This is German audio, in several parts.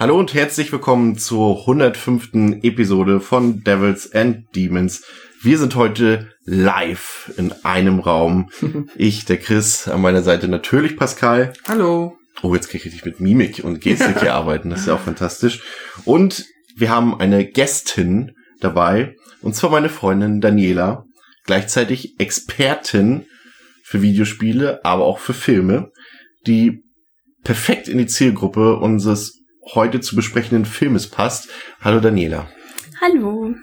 Hallo und herzlich willkommen zur 105. Episode von Devils and Demons. Wir sind heute live in einem Raum. Ich, der Chris, an meiner Seite natürlich Pascal. Hallo. Oh, jetzt kann ich richtig mit Mimik und Gestik hier arbeiten. Das ist ja auch fantastisch. Und wir haben eine Gästin dabei. Und zwar meine Freundin Daniela. Gleichzeitig Expertin für Videospiele, aber auch für Filme. Die perfekt in die Zielgruppe unseres heute zu besprechenden Filmes passt. Hallo Daniela. Hallo.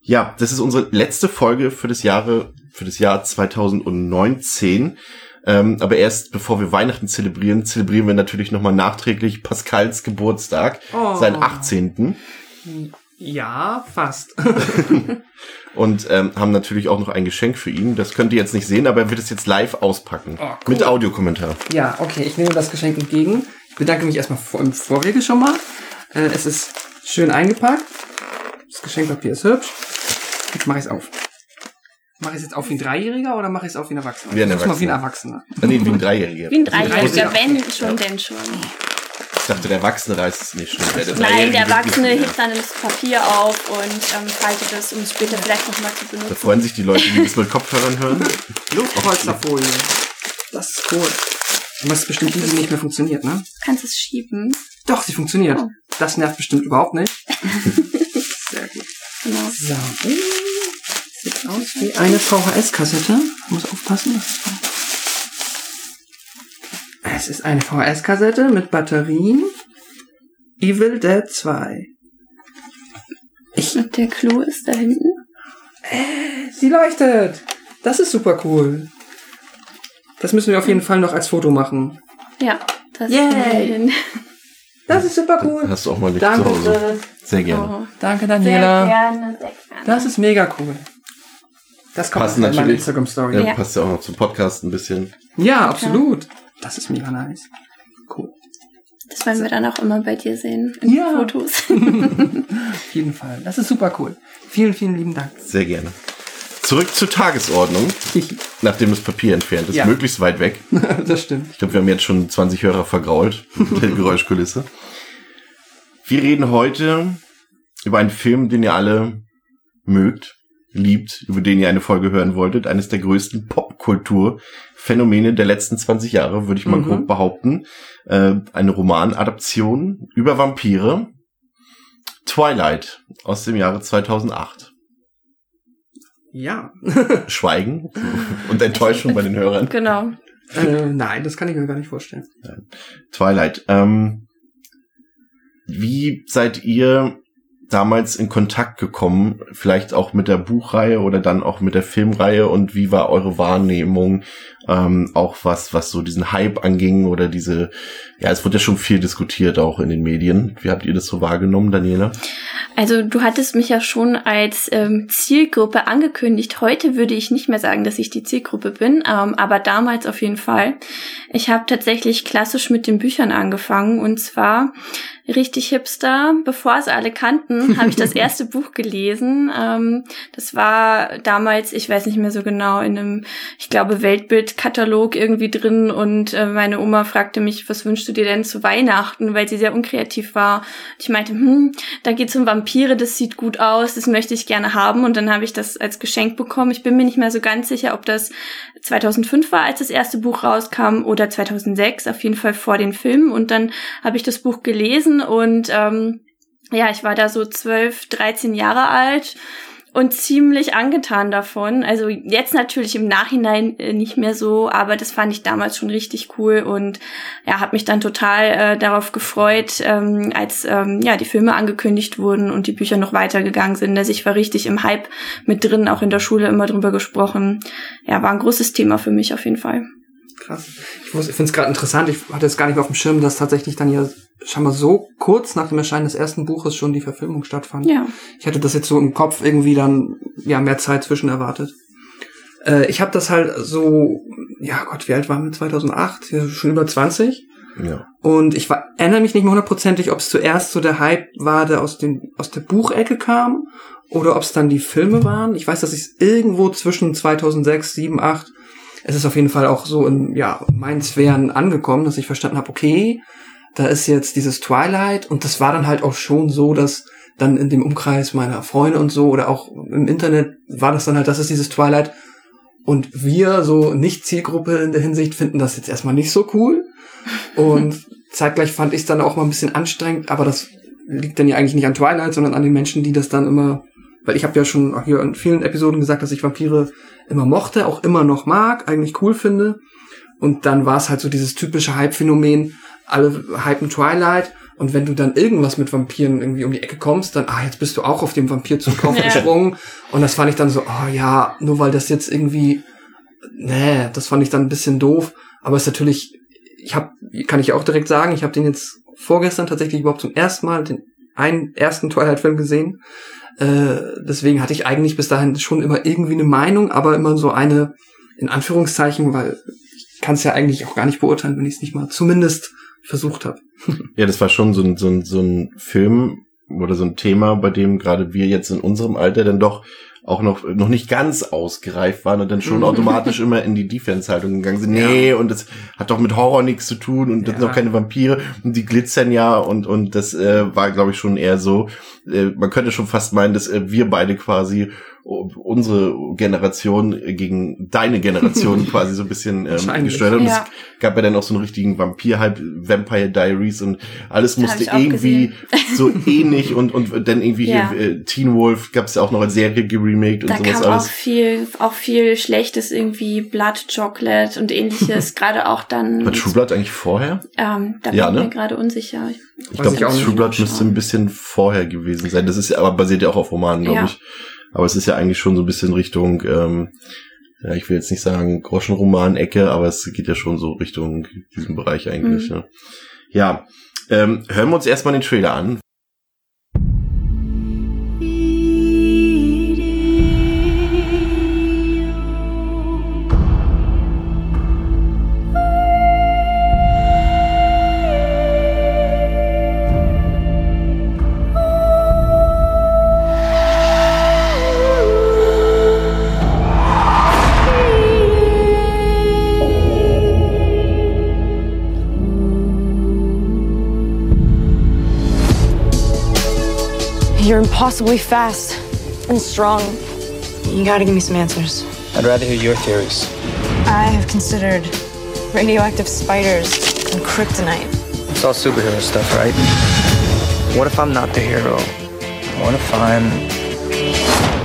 Ja, das ist unsere letzte Folge für das Jahre, für das Jahr 2019. Ähm, aber erst bevor wir Weihnachten zelebrieren, zelebrieren wir natürlich nochmal nachträglich Pascals Geburtstag, Oh. seinen 18. Ja, fast. Und ähm, haben natürlich auch noch ein Geschenk für ihn. Das könnt ihr jetzt nicht sehen, aber er wird es jetzt live auspacken. Oh, cool. Mit Audiokommentar. ja, okay, ich nehme das Geschenk entgegen. Ich bedanke mich erstmal vor, im Vorwege schon mal. Äh, es ist schön eingepackt. Das Geschenkpapier ist hübsch. Jetzt mache ich es auf. Mache ich es jetzt auf wie ein Dreijähriger oder mache ich es auf wie ein Erwachsener? Wie ein versuch's mal wie ein Erwachsener. Erwachsener. Nee, wie ein Dreijähriger. Wie ein Dreijähriger. Wenn schon, denn schon. Ich dachte, der Erwachsene reißt es nicht schon. Der Nein, der Erwachsene hebt dann das Papier auf und ähm, faltet es, um es später vielleicht nochmal zu Da benutzen. freuen sich die Leute, die das mit Kopfhörern hören. Luftpolsterfolie. Das ist cool. Ist bestimmt die, die nicht mehr funktioniert, ne? Du kannst es schieben. Doch, sie funktioniert. Oh. Das nervt bestimmt überhaupt nicht. Sehr gut. Genau. So. Sieht aus wie eine VHS-Kassette. Muss aufpassen. Es ist eine VHS-Kassette mit Batterien. Evil Dead 2. Ich, Und der Clou ist da hinten. sie leuchtet. Das ist super cool. Das müssen wir auf jeden Fall noch als Foto machen. Ja, das Yay. Das ist super cool. Hast du auch mal Licht Danke. zu Hause. Sehr gerne. Oh, Danke, sehr Daniela. gerne, sehr gerne. Das ist mega cool. Das kommt Passen auch in meine natürlich. Instagram-Story. Ja, Ja. Passt ja auch noch zum Podcast ein bisschen. Ja, absolut. Das ist mega nice. Cool. Das wollen wir dann auch immer bei dir sehen. In Ja. Fotos. Auf jeden Fall. Das ist super cool. Vielen, vielen lieben Dank. Sehr gerne. Zurück zur Tagesordnung, nachdem das Papier entfernt ist, Ja. möglichst weit weg. das stimmt. Ich glaube, wir haben jetzt schon 20 Hörer vergrault mit der Geräuschkulisse. Wir reden heute über einen Film, den ihr alle mögt, liebt, über den ihr eine Folge hören wolltet. Eines der größten Popkulturphänomene der letzten 20 Jahre, würde ich mal Mhm. grob behaupten. Äh, eine Romanadaption über Vampire. Twilight aus dem Jahre 2008. Ja. Schweigen und Enttäuschung bei den Hörern. genau. äh, nein, das kann ich mir gar nicht vorstellen. Twilight. Ähm, wie seid ihr damals in Kontakt gekommen? Vielleicht auch mit der Buchreihe oder dann auch mit der Filmreihe und wie war eure Wahrnehmung? Ähm, auch was, was so diesen Hype anging oder diese, ja, es wurde ja schon viel diskutiert auch in den Medien. Wie habt ihr das so wahrgenommen, Daniela? Also du hattest mich ja schon als ähm, Zielgruppe angekündigt. Heute würde ich nicht mehr sagen, dass ich die Zielgruppe bin, ähm, aber damals auf jeden Fall. Ich habe tatsächlich klassisch mit den Büchern angefangen und zwar richtig hipster. Bevor es alle kannten, habe ich das erste Buch gelesen. Ähm, das war damals, ich weiß nicht mehr so genau, in einem, ich glaube, Weltbildkatalog irgendwie drin und äh, meine Oma fragte mich, was wünschst du dir denn zu Weihnachten, weil sie sehr unkreativ war. Ich meinte, hm, da geht's um Vampire, das sieht gut aus, das möchte ich gerne haben und dann habe ich das als Geschenk bekommen. Ich bin mir nicht mehr so ganz sicher, ob das 2005 war, als das erste Buch rauskam oder 2006, auf jeden Fall vor den Filmen und dann habe ich das Buch gelesen und ähm, ja, ich war da so 12, 13 Jahre alt und ziemlich angetan davon. Also jetzt natürlich im Nachhinein äh, nicht mehr so, aber das fand ich damals schon richtig cool und ja, habe mich dann total äh, darauf gefreut, ähm, als ähm, ja die Filme angekündigt wurden und die Bücher noch weitergegangen sind. Also ich war richtig im Hype mit drin, auch in der Schule immer drüber gesprochen. Ja, war ein großes Thema für mich auf jeden Fall. Krass. Ich, ich finde es gerade interessant, ich hatte es gar nicht mehr auf dem Schirm, dass tatsächlich dann ja scheinbar so kurz nach dem Erscheinen des ersten Buches schon die Verfilmung stattfand. Ja. Ich hatte das jetzt so im Kopf irgendwie dann ja mehr Zeit zwischen erwartet. Äh, ich habe das halt so, ja Gott, wie alt waren wir 2008? Ja, schon über 20. Ja. Und ich war, erinnere mich nicht mehr hundertprozentig, ob es zuerst so der Hype war, der aus, den, aus der Buchecke kam oder ob es dann die Filme waren. Ich weiß, dass ich es irgendwo zwischen 2006, 7, 8, es ist auf jeden Fall auch so in ja, meinen Sphären angekommen, dass ich verstanden habe, okay, da ist jetzt dieses Twilight und das war dann halt auch schon so, dass dann in dem Umkreis meiner Freunde und so oder auch im Internet war das dann halt, das ist dieses Twilight und wir so nicht Zielgruppe in der Hinsicht finden das jetzt erstmal nicht so cool und zeitgleich fand ich es dann auch mal ein bisschen anstrengend, aber das liegt dann ja eigentlich nicht an Twilight, sondern an den Menschen, die das dann immer, weil ich habe ja schon hier in vielen Episoden gesagt, dass ich Vampire immer mochte, auch immer noch mag, eigentlich cool finde. Und dann war es halt so dieses typische Hype-Phänomen, alle hypen Twilight und wenn du dann irgendwas mit Vampiren irgendwie um die Ecke kommst, dann, ah, jetzt bist du auch auf dem Vampirzug Ja. aufgesprungen. Und das fand ich dann so, oh ja, nur weil das jetzt irgendwie, nee, das fand ich dann ein bisschen doof. Aber es ist natürlich, ich habe, kann ich auch direkt sagen, ich habe den jetzt vorgestern tatsächlich überhaupt zum ersten Mal den einen ersten Twilight-Film gesehen. Äh, deswegen hatte ich eigentlich bis dahin schon immer irgendwie eine Meinung, aber immer so eine, in Anführungszeichen, weil ich kann es ja eigentlich auch gar nicht beurteilen, wenn ich es nicht mal zumindest versucht habe. Ja, das war schon so ein, so ein, so ein Film oder so ein Thema, bei dem gerade wir jetzt in unserem Alter dann doch auch noch, noch nicht ganz ausgereift waren und dann schon Mhm. automatisch immer in die Defense-Haltung gegangen sind. Nee, und das hat doch mit Horror nichts zu tun und das sind Ja. doch keine Vampire und die glitzern ja und, und das äh, war, glaube ich, schon eher so, äh, man könnte schon fast meinen, dass äh, wir beide quasi unsere Generation gegen deine Generation quasi so ein bisschen ähm, gesteuert hat. Und Ja. es gab ja dann auch so einen richtigen Vampir-Hype, Vampire Diaries und alles musste auch irgendwie gesehen. so ähnlich und, und dann irgendwie Ja. hier, äh, Teen Wolf gab es ja auch noch als Serie geremaked und Da sowas kam auch alles. viel, auch viel Schlechtes irgendwie, Blood Chocolate und ähnliches, gerade auch dann. War True Blood eigentlich vorher? Ähm, da bin Ja, ich ne? mir gerade unsicher. Ich glaube, ich auch nicht True Blood müsste ein bisschen vorher gewesen sein. Das ist ja, aber basiert ja auch auf Romanen, glaube Ja. ich. Aber es ist ja eigentlich schon so ein bisschen Richtung, ähm, ja, ich will jetzt nicht sagen Groschenroman-Ecke, aber es geht ja schon so Richtung diesem Bereich eigentlich. Mhm. Ja, ja ähm, hören wir uns erstmal den Trailer an. You're impossibly fast and strong. You gotta give me some answers. I'd rather hear your theories. I have considered radioactive spiders and kryptonite. It's all superhero stuff, right? What if I'm not the hero? What if I'm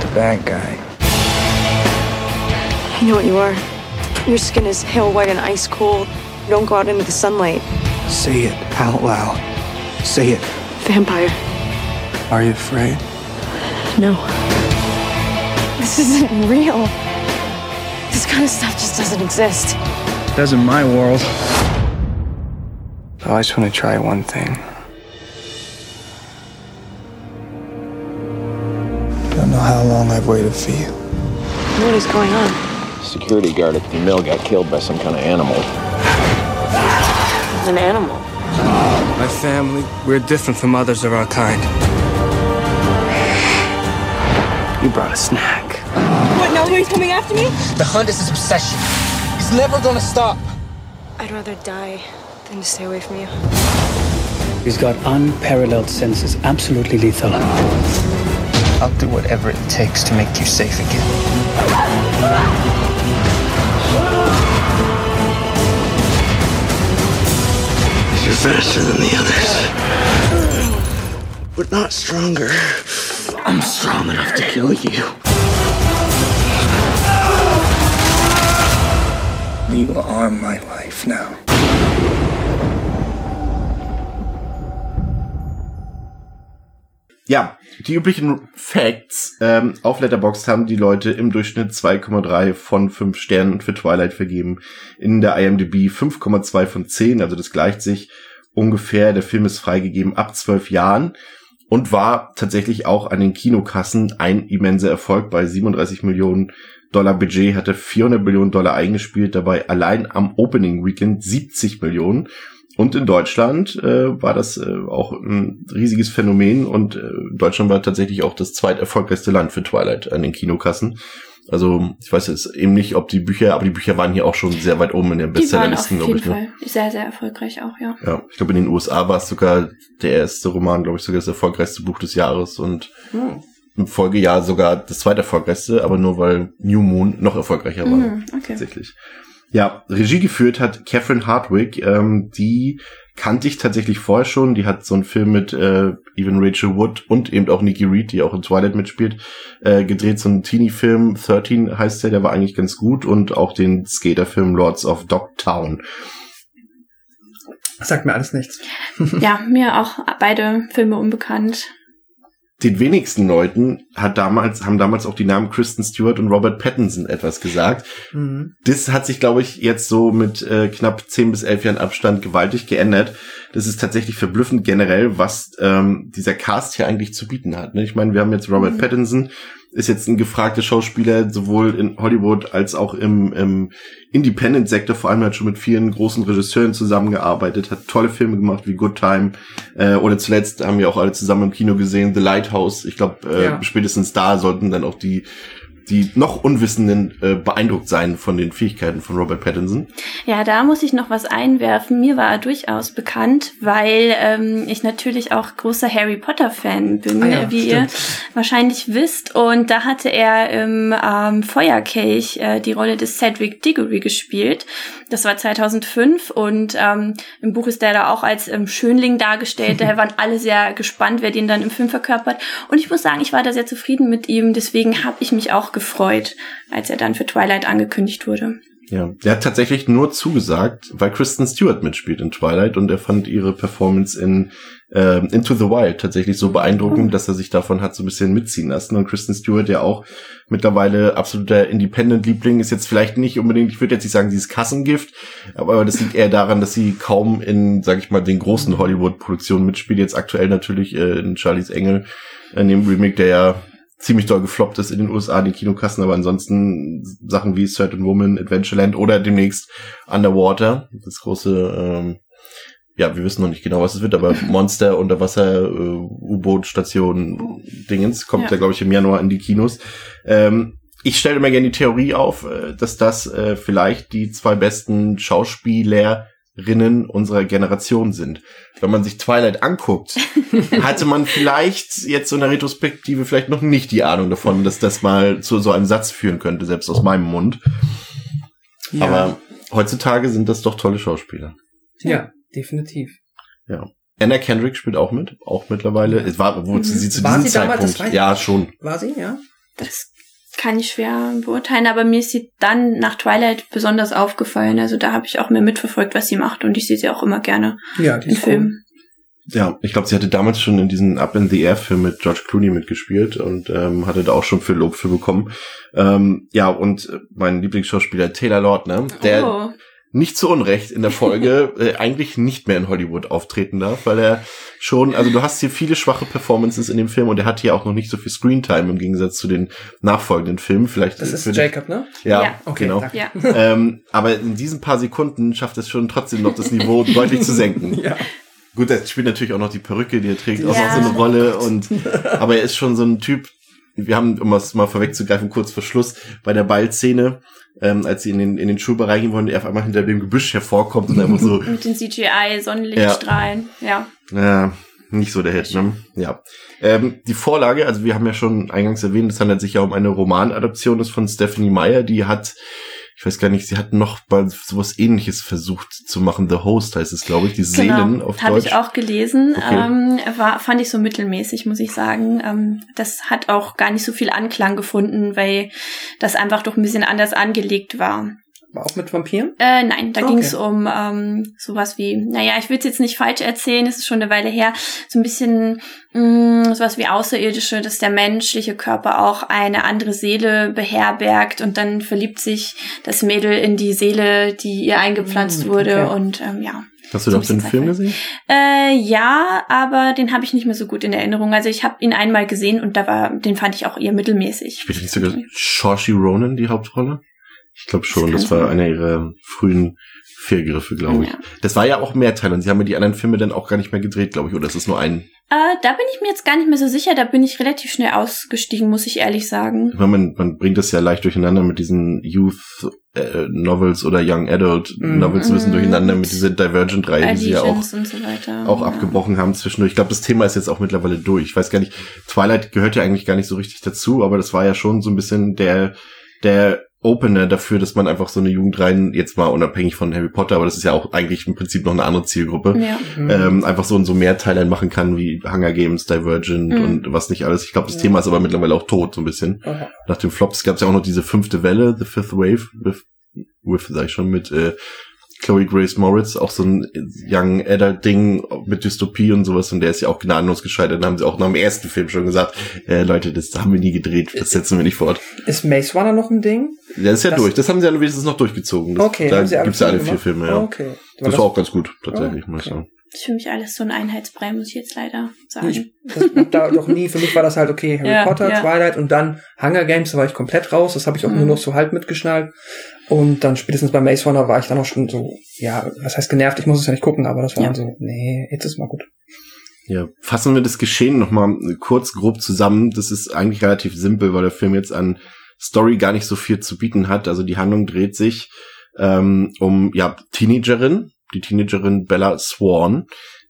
the bad guy? I know what you are. Your skin is pale white and ice cold. Don't go out into the sunlight. Say it out loud. Say it. Vampire. Are you afraid? No. This isn't real. This kind of stuff just doesn't exist. Does in my world. I just want to try one thing. Don't know how long I've waited for you. What is going on? security guard at the mill got killed by some kind of animal. It's an animal. My family, we're different from others of our kind. You brought a snack. What, now he's coming after me? The hunt is his obsession. He's never gonna stop. I'd rather die than to stay away from you. He's got unparalleled senses, absolutely lethal. I'll do whatever it takes to make you safe again. You're faster than the others. But not stronger. I'm strong enough to kill you. You are my life now. Ja, die üblichen Facts. Ähm, auf Letterboxd haben die Leute im Durchschnitt 2,3 von 5 Sternen für Twilight vergeben. In der IMDb 5,2 von 10, also das gleicht sich ungefähr. Der Film ist freigegeben ab 12 Jahren und war tatsächlich auch an den Kinokassen ein immenser Erfolg bei 37 Millionen Dollar Budget, hatte 400 Millionen Dollar eingespielt, dabei allein am Opening Weekend 70 Millionen. Und in Deutschland äh, war das äh, auch ein riesiges Phänomen und äh, Deutschland war tatsächlich auch das zweiterfolgreichste Land für Twilight an den Kinokassen. Also ich weiß jetzt eben nicht, ob die Bücher, aber die Bücher waren hier auch schon sehr weit oben in den Bestsellerlisten, glaube ich. Ne? Fall sehr, sehr erfolgreich auch, ja. Ja, ich glaube in den USA war es sogar der erste Roman, glaube ich, sogar das erfolgreichste Buch des Jahres und hm. im Folgejahr sogar das zweiterfolgreichste, aber nur weil New Moon noch erfolgreicher war. Hm, okay. Tatsächlich. Ja, Regie geführt hat Catherine Hardwick, ähm, die kannte ich tatsächlich vorher schon. Die hat so einen Film mit äh, Even Rachel Wood und eben auch Nikki Reed, die auch in Twilight mitspielt, äh, gedreht. So ein Teenie-Film, 13 heißt der, der war eigentlich ganz gut. Und auch den Skater-Film Lords of Dogtown. Sagt mir alles nichts. ja, mir auch beide Filme unbekannt den wenigsten Leuten hat damals, haben damals auch die Namen Kristen Stewart und Robert Pattinson etwas gesagt. Mhm. Das hat sich, glaube ich, jetzt so mit äh, knapp zehn bis elf Jahren Abstand gewaltig geändert. Das ist tatsächlich verblüffend generell, was ähm, dieser Cast hier eigentlich zu bieten hat. Ne? Ich meine, wir haben jetzt Robert mhm. Pattinson, ist jetzt ein gefragter Schauspieler, sowohl in Hollywood als auch im, im Independent-Sektor, vor allem hat schon mit vielen großen Regisseuren zusammengearbeitet, hat tolle Filme gemacht wie Good Time äh, oder zuletzt haben wir auch alle zusammen im Kino gesehen, The Lighthouse. Ich glaube, äh, ja. spätestens da sollten dann auch die die noch Unwissenden äh, beeindruckt sein von den Fähigkeiten von Robert Pattinson. Ja, da muss ich noch was einwerfen. Mir war er durchaus bekannt, weil ähm, ich natürlich auch großer Harry Potter-Fan bin, ah ja, wie stimmt. ihr wahrscheinlich wisst. Und da hatte er im ähm, Feuerkelch äh, die Rolle des Cedric Diggory gespielt. Das war 2005 und ähm, im Buch ist der da auch als ähm, Schönling dargestellt. Daher waren alle sehr gespannt, wer den dann im Film verkörpert. Und ich muss sagen, ich war da sehr zufrieden mit ihm. Deswegen habe ich mich auch gefreut, als er dann für Twilight angekündigt wurde. Ja, der hat tatsächlich nur zugesagt, weil Kristen Stewart mitspielt in Twilight und er fand ihre Performance in äh, Into the Wild tatsächlich so beeindruckend, oh. dass er sich davon hat so ein bisschen mitziehen lassen. Und Kristen Stewart, ja auch mittlerweile absoluter Independent-Liebling, ist jetzt vielleicht nicht unbedingt, ich würde jetzt nicht sagen, dieses Kassengift, aber das liegt eher daran, dass sie kaum in, sag ich mal, den großen Hollywood-Produktionen mitspielt. Jetzt aktuell natürlich äh, in Charlies Engel, in dem Remake, der ja ziemlich doll gefloppt ist in den USA, die Kinokassen, aber ansonsten Sachen wie Certain Woman, Adventureland oder demnächst Underwater, das große, ähm, ja, wir wissen noch nicht genau, was es wird, aber Monster, Unterwasser, äh, U-Boot-Station, Dingens, kommt ja, ja glaube ich, im Januar in die Kinos. Ähm, ich stelle immer gerne die Theorie auf, äh, dass das äh, vielleicht die zwei besten Schauspieler Rinnen unserer Generation sind. Wenn man sich Twilight anguckt, hatte man vielleicht jetzt so in der Retrospektive vielleicht noch nicht die Ahnung davon, dass das mal zu so einem Satz führen könnte, selbst aus meinem Mund. Ja. Aber heutzutage sind das doch tolle Schauspieler. Ja, definitiv. Ja. Anna Kendrick spielt auch mit, auch mittlerweile. Es war, wo mhm. sie zu war diesem sie Zeitpunkt, damals, ja, schon. War sie, ja? Das kann ich schwer beurteilen, aber mir ist sie dann nach Twilight besonders aufgefallen. Also da habe ich auch mehr mitverfolgt, was sie macht und ich sehe sie auch immer gerne ja, in Filmen. Ja, ich glaube, sie hatte damals schon in diesem Up in the Air Film mit George Clooney mitgespielt und ähm, hatte da auch schon viel Lob für bekommen. Ähm, ja, und mein Lieblingsschauspieler Taylor Lautner, der oh nicht zu Unrecht in der Folge äh, eigentlich nicht mehr in Hollywood auftreten darf, weil er schon, also du hast hier viele schwache Performances in dem Film und er hat hier auch noch nicht so viel Screentime im Gegensatz zu den nachfolgenden Filmen. Vielleicht das ist Jacob, ne? Ja, ja. Okay, genau. Ja. Ähm, aber in diesen paar Sekunden schafft es schon trotzdem noch das Niveau deutlich zu senken. Ja. Gut, er spielt natürlich auch noch die Perücke, die er trägt, auch noch so eine Rolle und aber er ist schon so ein Typ, wir haben, um es mal vorwegzugreifen, kurz vor Schluss, bei der Ballszene, ähm, als sie in den, in den Schulbereich gehen wollen, er auf einmal hinter dem Gebüsch hervorkommt und einfach so. Mit den CGI-Sonnenlichtstrahlen, ja. ja. Ja, nicht so der Hit, ne? Ja. Ähm, die Vorlage, also wir haben ja schon eingangs erwähnt, es handelt sich ja um eine Romanadaption, das von Stephanie Meyer, die hat ich weiß gar nicht, sie hat noch mal sowas ähnliches versucht zu machen. The Host heißt es, glaube ich, die genau, Seelen auf hab Deutsch. Habe ich auch gelesen. Okay. Ähm, war, fand ich so mittelmäßig, muss ich sagen. Ähm, das hat auch gar nicht so viel Anklang gefunden, weil das einfach doch ein bisschen anders angelegt war. War auch mit Vampiren? Äh, nein, da Okay. ging es um ähm, sowas wie, naja, ich will es jetzt nicht falsch erzählen, es ist schon eine Weile her, so ein bisschen mh, sowas wie Außerirdische, dass der menschliche Körper auch eine andere Seele beherbergt und dann verliebt sich das Mädel in die Seele, die ihr eingepflanzt Mm, wurde okay. und ähm, ja. Hast du So da ein den Film gesehen? Äh, ja, aber den habe ich nicht mehr so gut in Erinnerung. Also ich habe ihn einmal gesehen und da war, den fand ich auch eher mittelmäßig. Spielt nicht sogar Saoirse Ronan die Hauptrolle? Ich glaube schon, Das das, war sein. einer ihrer frühen Fehlgriffe, glaube ich. Ja. Das war ja auch Mehrteil und sie haben ja die anderen Filme dann auch gar nicht mehr gedreht, glaube ich, oder ist es nur ein? Äh, da bin ich mir jetzt gar nicht mehr so sicher. Da bin ich relativ schnell ausgestiegen, muss ich ehrlich sagen. Ich meine, man, man bringt das ja leicht durcheinander mit diesen Youth äh, Novels oder Young Adult Mhm. Novels ein bisschen Mhm. durcheinander mit dieser Divergent-Reihe, die sie ja auch so auch ja. abgebrochen haben zwischendurch. Ich glaube, das Thema ist jetzt auch mittlerweile durch. Ich weiß gar nicht, Twilight gehört ja eigentlich gar nicht so richtig dazu, aber das war ja schon so ein bisschen der, der Opener dafür, dass man einfach so eine Jugendreihen, jetzt mal unabhängig von Harry Potter, aber das ist ja auch eigentlich im Prinzip noch eine andere Zielgruppe, Ja. Mhm. ähm, einfach so, so Mehrteilern machen kann, wie Hunger Games, Divergent Mhm. und was nicht alles. Ich glaube, das Ja. Thema ist aber mittlerweile auch tot, so ein bisschen. Aha. Nach dem Flops gab es ja auch noch diese fünfte Welle, The Fifth Wave, with, with sag ich schon, mit äh, Chloe Grace Moritz, auch so ein Young Adult Ding mit Dystopie und sowas und der ist ja auch gnadenlos gescheitert. Dann haben sie auch nach dem ersten Film schon gesagt, äh, Leute, das haben wir nie gedreht, das setzen wir nicht fort. Ist Maze Runner noch ein Ding? Das ist ja Das- durch, das haben sie ja wenigstens noch durchgezogen. Das, Okay, da haben sie alle gibt's ja alle vier gemacht? Filme, ja. Okay. Das war auch ganz gut, tatsächlich, Oh, muss ich okay. sagen. ist für mich alles so ein Einheitsbrei, muss ich jetzt leider sagen. Ich das, da doch nie, für mich war das halt okay, Harry Ja, Potter, ja. Twilight und dann Hunger Games, da war ich komplett raus, das habe ich auch Mhm. nur noch so halb mitgeschnallt. Und dann spätestens bei Maze Runner war ich dann auch schon so, ja, was heißt genervt, ich muss es ja nicht gucken, aber das war Ja. dann so, nee, jetzt ist mal gut. Ja, fassen wir das Geschehen nochmal kurz grob zusammen. Das ist eigentlich relativ simpel, weil der Film jetzt an Story gar nicht so viel zu bieten hat. Also die Handlung dreht sich ähm, um ja Teenagerin, die Teenagerin Bella Swan,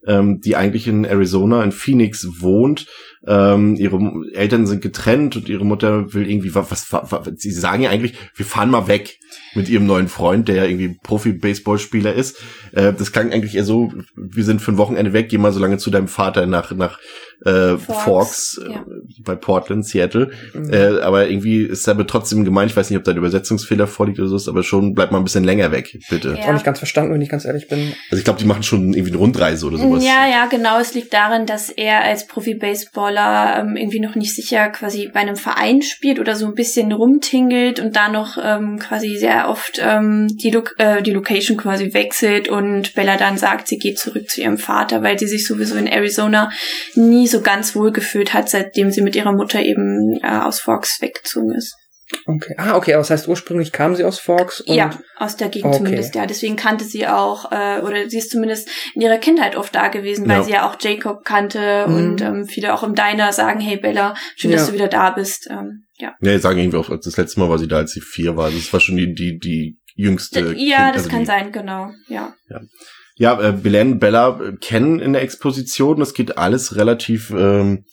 ähm, die eigentlich in Arizona, in Phoenix wohnt. Ähm, ihre Eltern sind getrennt und ihre Mutter will irgendwie was, was, was sie sagen ja eigentlich, wir fahren mal weg mit ihrem neuen Freund, der ja irgendwie Profi-Baseballspieler ist. Äh, das klang eigentlich eher so, wir sind für ein Wochenende weg, geh mal so lange zu deinem Vater nach, nach äh, Forks, Forks, äh, ja. bei Portland, Seattle. Mhm. Äh, aber irgendwie ist aber trotzdem gemeint, ich weiß nicht, ob da ein Übersetzungsfehler vorliegt oder so, aber schon bleibt mal ein bisschen länger weg, bitte. Ja. Ich auch nicht ganz verstanden, wenn ich ganz ehrlich bin. Also ich glaube, die machen schon irgendwie eine Rundreise oder sowas. Ja, ja, genau. Es liegt darin, dass er als Profi-Baseballer ähm, irgendwie noch nicht sicher quasi bei einem Verein spielt oder so ein bisschen rumtingelt und da noch ähm, quasi sehr oft ähm, die, Lo äh, die Location quasi wechselt und Bella dann sagt, sie geht zurück zu ihrem Vater, weil sie sich sowieso in Arizona nie so ganz wohl gefühlt hat, seitdem sie mit ihrer Mutter eben äh, aus Forks weggezogen ist. Okay. Ah, okay, aber das heißt, ursprünglich kam sie aus Forks und ja, aus der Gegend Okay. zumindest, ja. Deswegen kannte sie auch, äh, oder sie ist zumindest in ihrer Kindheit oft da gewesen, weil Ja. sie ja auch Jacob kannte Mhm. und ähm, viele auch im Diner sagen, hey Bella, schön, Ja. dass du wieder da bist. Ähm, ja. Ja, sagen irgendwie auch, das letzte Mal war sie da, als sie vier war. Das war schon die, die, die jüngste. ja, Kind- das also kann die, sein, genau, ja. Ja, äh, Belen und Bella äh, kennen in der Exposition. Das geht alles relativ ähm,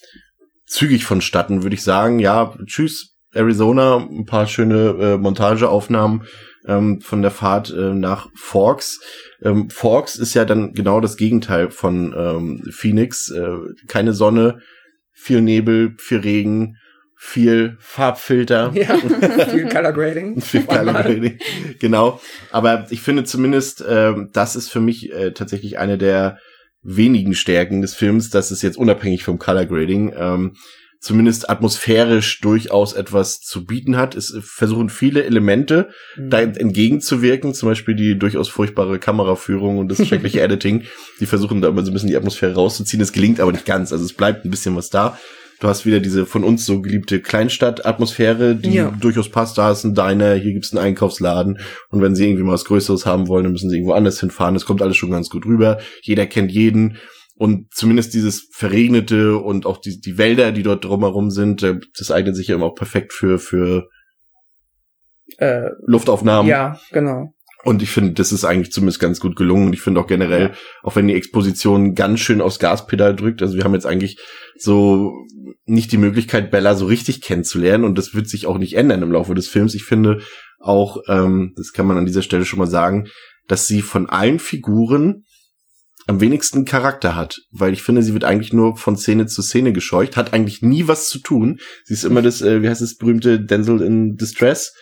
zügig vonstatten, würde ich sagen. Ja, tschüss, Arizona. Ein paar schöne äh, Montageaufnahmen ähm, von der Fahrt äh, nach Forks. Ähm, Forks ist ja dann genau das Gegenteil von ähm, Phoenix. Äh, keine Sonne, viel Nebel, viel Regen, viel Farbfilter. ja, viel Color Grading. Viel Color Grading. Genau. Aber ich finde zumindest, ähm, das ist für mich äh, tatsächlich eine der wenigen Stärken des Films, dass es jetzt unabhängig vom Color Grading ähm, zumindest atmosphärisch durchaus etwas zu bieten hat. Es versuchen viele Elemente Mhm. da entgegenzuwirken, zum Beispiel die durchaus furchtbare Kameraführung und das schreckliche Editing. Die versuchen da immer so ein bisschen die Atmosphäre rauszuziehen. Es gelingt aber nicht ganz. Also es bleibt ein bisschen was da. Du hast wieder diese von uns so geliebte Kleinstadt-Atmosphäre, die Ja. durchaus passt. Da ist ein Diner, hier gibt's einen Einkaufsladen. Und wenn sie irgendwie mal was Größeres haben wollen, dann müssen sie irgendwo anders hinfahren. Das kommt alles schon ganz gut rüber. Jeder kennt jeden. Und zumindest dieses Verregnete und auch die, die Wälder, die dort drumherum sind, äh, das eignet sich ja immer auch perfekt für, für Äh, Luftaufnahmen. ja, genau. Und ich finde, das ist eigentlich zumindest ganz gut gelungen. Und ich finde auch generell, auch wenn die Exposition ganz schön aufs Gaspedal drückt, also wir haben jetzt eigentlich so nicht die Möglichkeit, Bella so richtig kennenzulernen. Und das wird sich auch nicht ändern im Laufe des Films. Ich finde auch, ähm, das kann man an dieser Stelle schon mal sagen, dass sie von allen Figuren am wenigsten Charakter hat, weil ich finde, sie wird eigentlich nur von Szene zu Szene gescheucht, hat eigentlich nie was zu tun. Sie ist immer das, äh, wie heißt das berühmte Denzel in Distress,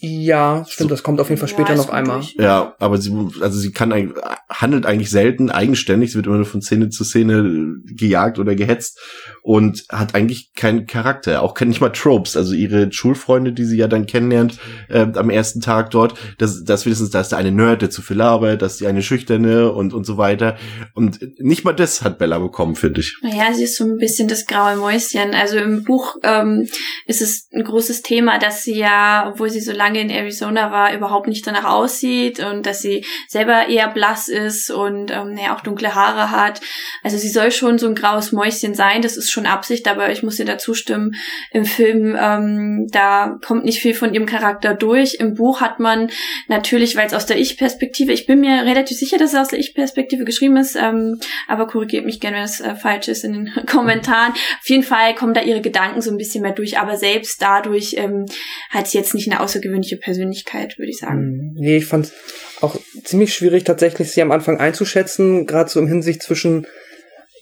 Ja, stimmt, das kommt auf jeden Fall Ja, später es noch einmal. durch. Ja, aber sie, also sie kann eigentlich, handelt eigentlich selten eigenständig. Sie wird immer nur von Szene zu Szene gejagt oder gehetzt und hat eigentlich keinen Charakter, auch nicht mal Tropes. Also ihre Schulfreunde, die sie ja dann kennenlernt äh, am ersten Tag dort, das, das wenigstens, da ist der eine Nerd, der zu viel labert, das ist die eine Schüchterne und und so weiter. Und nicht mal das hat Bella bekommen, finde ich. Naja, sie ist so ein bisschen das graue Mäuschen. Also im Buch ähm, ist es ein großes Thema, dass sie ja, obwohl sie so lange in Arizona war, überhaupt nicht danach aussieht und dass sie selber eher blass ist und ähm, naja, auch dunkle Haare hat. Also sie soll schon so ein graues Mäuschen sein, das ist schon Absicht, aber ich muss ihr dazu stimmen, im Film, ähm, da kommt nicht viel von ihrem Charakter durch. Im Buch hat man natürlich, weil es aus der Ich-Perspektive, ich bin mir relativ sicher, dass es aus der Ich-Perspektive geschrieben ist, ähm, aber korrigiert mich gerne, wenn es äh, falsch ist in den Kommentaren. Auf jeden Fall kommen da ihre Gedanken so ein bisschen mehr durch, aber selbst dadurch ähm, hat sie jetzt nicht eine außergewöhnliche Persönlichkeit, würde ich sagen. Hm, Nee, ich fand auch ziemlich schwierig, tatsächlich sie am Anfang einzuschätzen, gerade so im Hinsicht zwischen,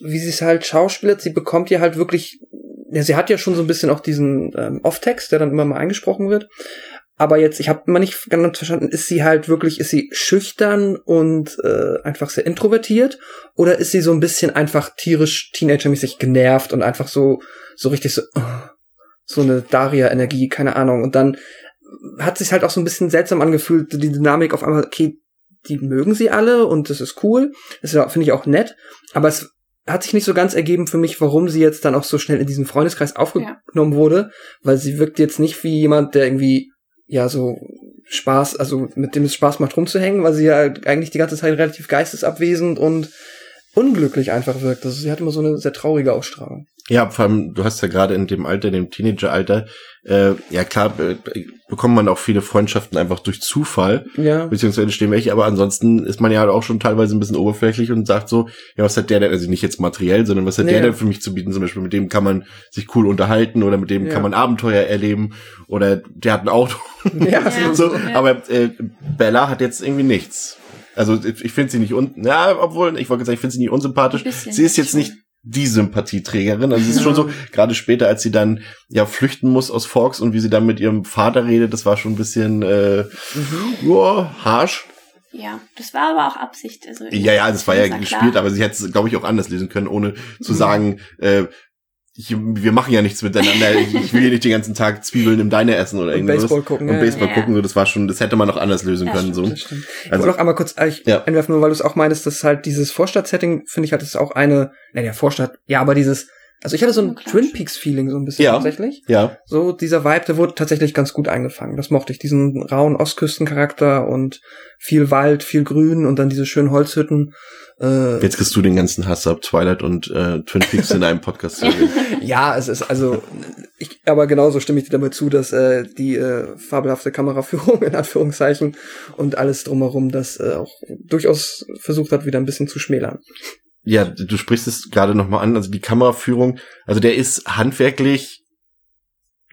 wie sie es halt schauspielert. Sie bekommt ja halt wirklich, ja, sie hat ja schon so ein bisschen auch diesen ähm, Off-Text, der dann immer mal eingesprochen wird. Aber jetzt, ich habe immer nicht ganz verstanden, ist sie halt wirklich, ist sie schüchtern und äh, einfach sehr introvertiert oder ist sie so ein bisschen einfach tierisch teenagermäßig genervt und einfach so so richtig so so eine Daria-Energie, keine Ahnung. Und dann hat sich halt auch so ein bisschen seltsam angefühlt, die Dynamik auf einmal, okay, die mögen sie alle und das ist cool. Das ja, finde ich auch nett. Aber es hat sich nicht so ganz ergeben für mich, warum sie jetzt dann auch so schnell in diesen Freundeskreis aufgenommen wurde, weil sie wirkt jetzt nicht wie jemand, der irgendwie, ja, so Spaß, also mit dem es Spaß macht rumzuhängen, weil sie ja eigentlich die ganze Zeit relativ geistesabwesend und unglücklich einfach wirkt. Also sie hat immer so eine sehr traurige Ausstrahlung. Ja, vor allem, du hast ja gerade in dem Alter, in dem Teenageralter, äh, ja klar, äh, bekommt man auch viele Freundschaften einfach durch Zufall, Ja. beziehungsweise stehen welche, aber ansonsten ist man ja auch schon teilweise ein bisschen oberflächlich und sagt so, ja, was hat der denn, also nicht jetzt materiell, sondern was hat Nee. der denn für mich zu bieten, zum Beispiel, mit dem kann man sich cool unterhalten oder mit dem Ja. kann man Abenteuer erleben oder der hat ein Auto. Ja, Ja. so, Ja. aber äh, Bella hat jetzt irgendwie nichts. Also ich, ich finde sie nicht un, ja, obwohl ich wollte sagen, ich finde sie nicht unsympathisch. Sie ist jetzt nicht die Sympathieträgerin. Also es ist schon so, gerade später, als sie dann ja flüchten muss aus Forks und wie sie dann mit ihrem Vater redet, das war schon ein bisschen äh, ja, harsh. Ja, das war aber auch Absicht. Also Ja, ja, das war ja klar. gespielt, aber sie hätte es, glaube ich, auch anders lesen können, ohne zu sagen, äh, ich, wir machen ja nichts miteinander. Ich, ich will hier nicht den ganzen Tag Zwiebeln im Deine essen oder Und irgendwas. Baseball gucken, Und Baseball ja. gucken, so, das war schon, das hätte man noch anders lösen Ja, können, so. Das stimmt. Ich Also- wollte auch einmal kurz äh, ich Ja. einwerfen, nur weil du es auch meinst, dass halt dieses Vorstadt-Setting, finde ich halt, ist auch eine, naja, Vorstadt, ja, aber dieses, also ich hatte so ein klar. Twin Peaks-Feeling so ein bisschen Ja. tatsächlich. Ja, So, dieser Vibe, der wurde tatsächlich ganz gut eingefangen. Das mochte ich, diesen rauen Ostküstencharakter und viel Wald, viel Grün und dann diese schönen Holzhütten. Äh, jetzt kriegst du den ganzen Hass ab, Twilight und äh, Twin Peaks in einem Podcast ja, es ist also, ich, aber genauso stimme ich dir damit zu, dass äh, die äh, fabelhafte Kameraführung in Anführungszeichen und alles drumherum das äh, auch durchaus versucht hat, wieder ein bisschen zu schmälern. Ja, du sprichst es gerade nochmal an, also die Kameraführung, also der ist handwerklich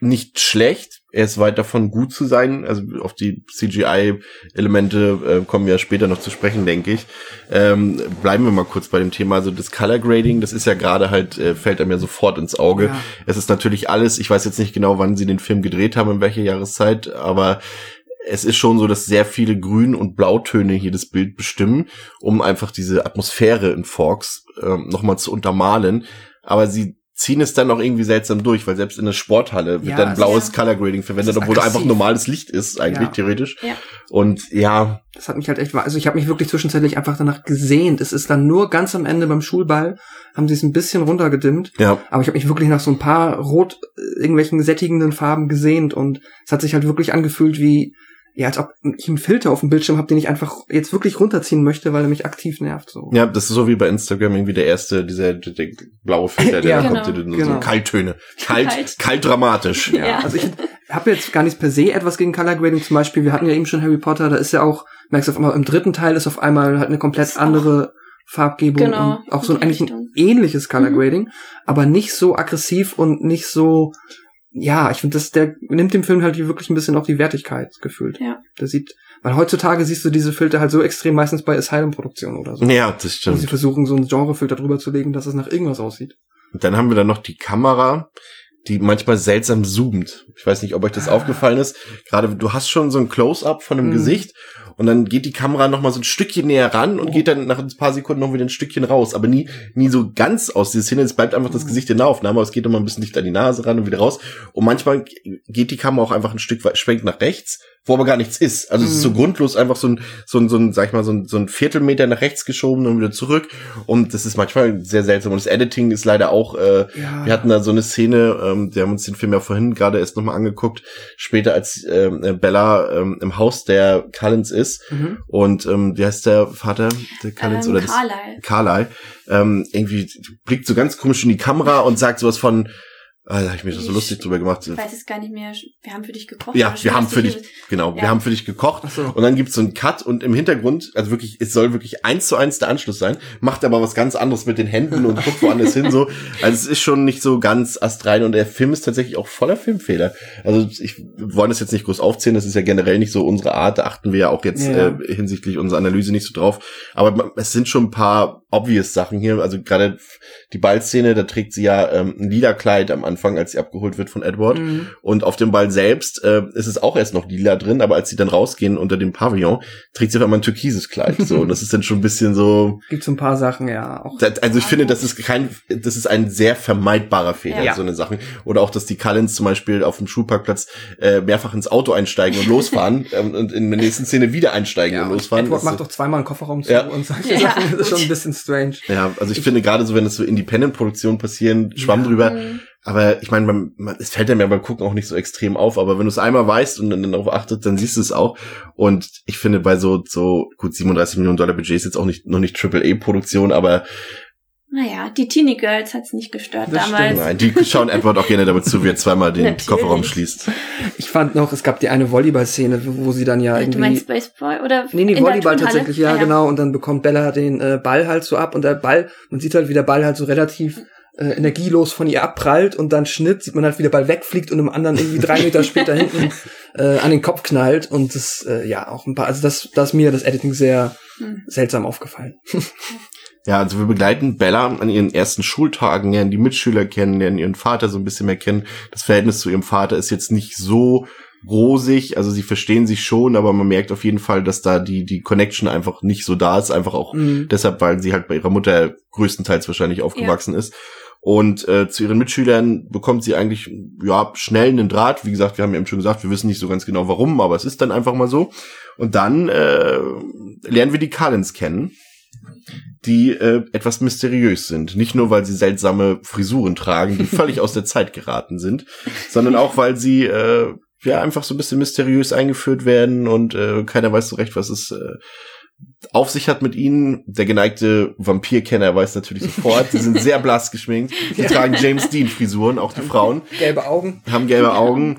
nicht schlecht, er ist weit davon gut zu sein, also auf die CGI-Elemente äh, kommen wir später noch zu sprechen, denke ich. Ähm, bleiben wir mal kurz bei dem Thema, also das Color Grading, das ist ja gerade halt, äh, fällt einem ja sofort ins Auge. Ja. Es ist natürlich alles, ich weiß jetzt nicht genau, wann sie den Film gedreht haben, in welcher Jahreszeit, aber es ist schon so, dass sehr viele Grün- und Blautöne hier das Bild bestimmen, um einfach diese Atmosphäre in Forks ähm, nochmal zu untermalen. Aber sie ziehen es dann auch irgendwie seltsam durch, weil selbst in der Sporthalle wird Ja, dann es blaues ist- Color Grading verwendet, obwohl da einfach aggressiv. normales Licht ist, eigentlich Ja. theoretisch. Ja. Und ja, Das hat mich halt echt, also ich habe mich wirklich zwischenzeitlich einfach danach gesehnt. Es ist dann nur ganz am Ende beim Schulball, haben sie es ein bisschen runtergedimmt. ja, Aber ich habe mich wirklich nach so ein paar rot äh, irgendwelchen sättigenden Farben gesehnt und es hat sich halt wirklich angefühlt wie ja, als ob ich einen Filter auf dem Bildschirm habe, den ich einfach jetzt wirklich runterziehen möchte, weil er mich aktiv nervt. So. ja, das ist so wie bei Instagram irgendwie der erste, dieser der, der blaue Filter, der Ja, da kommt, genau. so Genau. Kalttöne. Kalt, kalt, Kalt. dramatisch. Ja. Also ich habe jetzt gar nicht per se etwas gegen Color Grading. Zum Beispiel, wir hatten ja eben schon Harry Potter, da ist ja auch, merkst du auf einmal, im dritten Teil ist auf einmal halt eine komplett andere Farbgebung Genau, und auch so in ein, eigentlich ein ähnliches Color Mhm. Grading, aber nicht so aggressiv und nicht so, ja, ich finde, das, der nimmt dem Film halt wirklich ein bisschen auch die Wertigkeit gefühlt. Ja. Der sieht, weil heutzutage siehst du diese Filter halt so extrem meistens bei Asylum-Produktionen oder so. Ja, das Wo sie stimmt. versuchen, so einen Genrefilter drüber zu legen, dass es nach irgendwas aussieht. Und dann haben wir dann noch die Kamera. die manchmal seltsam zoomt. Ich weiß nicht, ob euch das aufgefallen ist. Gerade du hast schon so ein Close-up von einem Mhm. Gesicht und dann geht die Kamera noch mal so ein Stückchen näher ran und geht dann nach ein paar Sekunden noch wieder ein Stückchen raus, aber nie nie so ganz aus dieser Szene. Es bleibt einfach das Gesicht in der Aufnahme, aber es geht mal ein bisschen dicht an die Nase ran und wieder raus. Und manchmal geht die Kamera auch einfach ein Stück weit schwenkt nach rechts, wo aber gar nichts ist. Also es ist so grundlos einfach so ein so ein so ein sag ich mal so ein, so ein Viertelmeter nach rechts geschoben und wieder zurück und das ist manchmal sehr seltsam und das Editing ist leider auch äh, Ja. wir hatten da so eine Szene, ähm, wir haben uns den Film ja vorhin gerade erst nochmal angeguckt, später als ähm, äh, Bella ähm, im Haus der Cullens ist Mhm. und ähm, wie heißt der Vater der Cullens Ähm, oder das Carlyle. Carlyle ähm, irgendwie blickt so ganz komisch in die Kamera und sagt sowas von ah, da habe ich mir das so lustig drüber gemacht. Ich weiß es gar nicht mehr. Wir haben für dich gekocht. Ja, wir haben für dich, genau, wir Ja. haben für dich gekocht. So. Und dann gibt's so einen Cut und im Hintergrund, also wirklich, es soll wirklich eins zu eins der Anschluss sein, macht aber was ganz anderes mit den Händen und guckt woanders hin, so. Also es ist schon nicht so ganz astrein und der Film ist tatsächlich auch voller Filmfehler. Also ich wir wollen das jetzt nicht groß aufzählen, das ist ja generell nicht so unsere Art, da achten wir ja auch jetzt Ja. äh, hinsichtlich unserer Analyse nicht so drauf. Aber es sind schon ein paar obvious Sachen hier, also gerade die Ballszene, da trägt sie ja ähm, ein lila Kleid am Anfang, als sie abgeholt wird von Edward. Mhm. Und auf dem Ball selbst äh, ist es auch erst noch lila drin, aber als sie dann rausgehen unter dem Pavillon, trägt sie auf einmal ein türkises Kleid. So, und das ist dann schon ein bisschen so. Gibt so ein paar Sachen, ja. Auch Das, also ich finde, das ist kein, das ist ein sehr vermeidbarer Fehler, Ja. so eine Sachen. Oder auch, dass die Cullens zum Beispiel auf dem Schulparkplatz äh, mehrfach ins Auto einsteigen und losfahren ähm, und in der nächsten Szene wieder einsteigen ja, und losfahren. Edward Das- macht doch zweimal einen Kofferraum zu Ja. und solche Ja, Sachen. Das ist schon ein bisschen strange. Ja, also ich, finde gerade so, wenn es so Independent-Produktionen passieren, Schwamm drüber. Mhm. Aber ich meine, man, man, es fällt einem ja beim Gucken auch nicht so extrem auf, aber wenn du es einmal weißt und dann darauf achtet, dann siehst du es auch. Und ich finde bei so, so gut 37 Millionen Dollar Budget ist jetzt auch nicht, noch nicht Triple-A-Produktion, aber Naja, die Teenie Girls hat's nicht gestört Das damals. nein, die schauen Edward auch gerne damit zu, wie er zweimal den Natürlich. Kofferraum schließt. Ich fand noch, es gab die eine Volleyball-Szene, wo sie dann ja Äh, irgendwie. Du meinst Baseball oder? Nee, nee, Volleyball tatsächlich, ja, Ah, genau. Und dann bekommt Bella den äh, Ball halt so ab und der Ball, man sieht halt, wie der Ball halt so relativ äh, energielos von ihr abprallt und dann Schnitt, sieht man halt, wie der Ball wegfliegt und einem anderen irgendwie drei Meter später hinten äh, an den Kopf knallt und das, äh, ja, auch ein paar, also das, da ist mir das Editing sehr Hm. seltsam aufgefallen. Ja, also wir begleiten Bella an ihren ersten Schultagen, lernen die Mitschüler kennen, lernen ihren Vater so ein bisschen mehr kennen. Das Verhältnis zu ihrem Vater ist jetzt nicht so rosig, also sie verstehen sich schon, aber man merkt auf jeden Fall, dass da die, die Connection einfach nicht so da ist, einfach auch Mhm. deshalb, weil sie halt bei ihrer Mutter größtenteils wahrscheinlich aufgewachsen ist. Und äh, zu ihren Mitschülern bekommt sie eigentlich ja schnell einen Draht. Wie gesagt, wir haben ja eben schon gesagt, wir wissen nicht so ganz genau warum, aber es ist dann einfach mal so. Und dann äh, lernen wir die Cullens kennen, die äh, etwas mysteriös sind. Nicht nur, weil sie seltsame Frisuren tragen, die völlig aus der Zeit geraten sind, sondern auch, weil sie äh, ja einfach so ein bisschen mysteriös eingeführt werden und äh, keiner weiß so recht, was es äh, auf sich hat mit ihnen. Der geneigte Vampirkenner weiß natürlich sofort. Sie sind sehr blass geschminkt. Sie tragen James Dean Frisuren, auch die Frauen Gelbe Augen. haben gelbe Augen.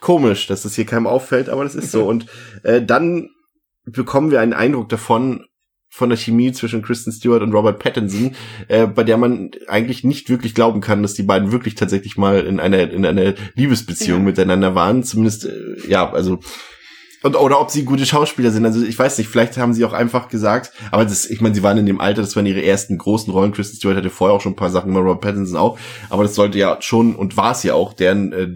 Komisch, dass das hier keinem auffällt, aber das ist so. Und äh, dann bekommen wir einen Eindruck davon, von der Chemie zwischen Kristen Stewart und Robert Pattinson, äh, bei der man eigentlich nicht wirklich glauben kann, dass die beiden wirklich tatsächlich mal in einer in einer Liebesbeziehung Ja. miteinander waren. Zumindest äh, ja, also und oder ob sie gute Schauspieler sind. Also ich weiß nicht, vielleicht haben sie auch einfach gesagt, aber das, ich meine, sie waren in dem Alter, das waren ihre ersten großen Rollen. Kristen Stewart hatte vorher auch schon ein paar Sachen, Robert Pattinson auch, aber das sollte ja schon und war es ja auch deren äh,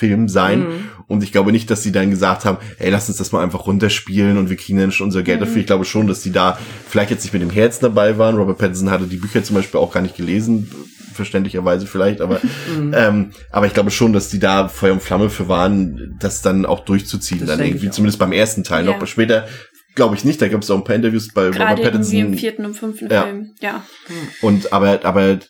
Durchbruchsfilm sein. Mhm. Und ich glaube nicht, dass sie dann gesagt haben, ey, lass uns das mal einfach runterspielen und wir kriegen dann schon unser Geld dafür. Ich glaube schon, dass die da vielleicht jetzt nicht mit dem Herzen dabei waren. Robert Pattinson hatte die Bücher zum Beispiel auch gar nicht gelesen, verständlicherweise vielleicht, aber ähm, aber ich glaube schon, dass die da Feuer und Flamme für waren, das dann auch durchzuziehen, Das dann irgendwie zumindest beim ersten Teil. Ja. Noch später glaube ich nicht. Da gab es auch ein paar Interviews bei Robert Gerade irgendwie Pattinson im vierten und fünften Ja. Film. Ja. und aber aber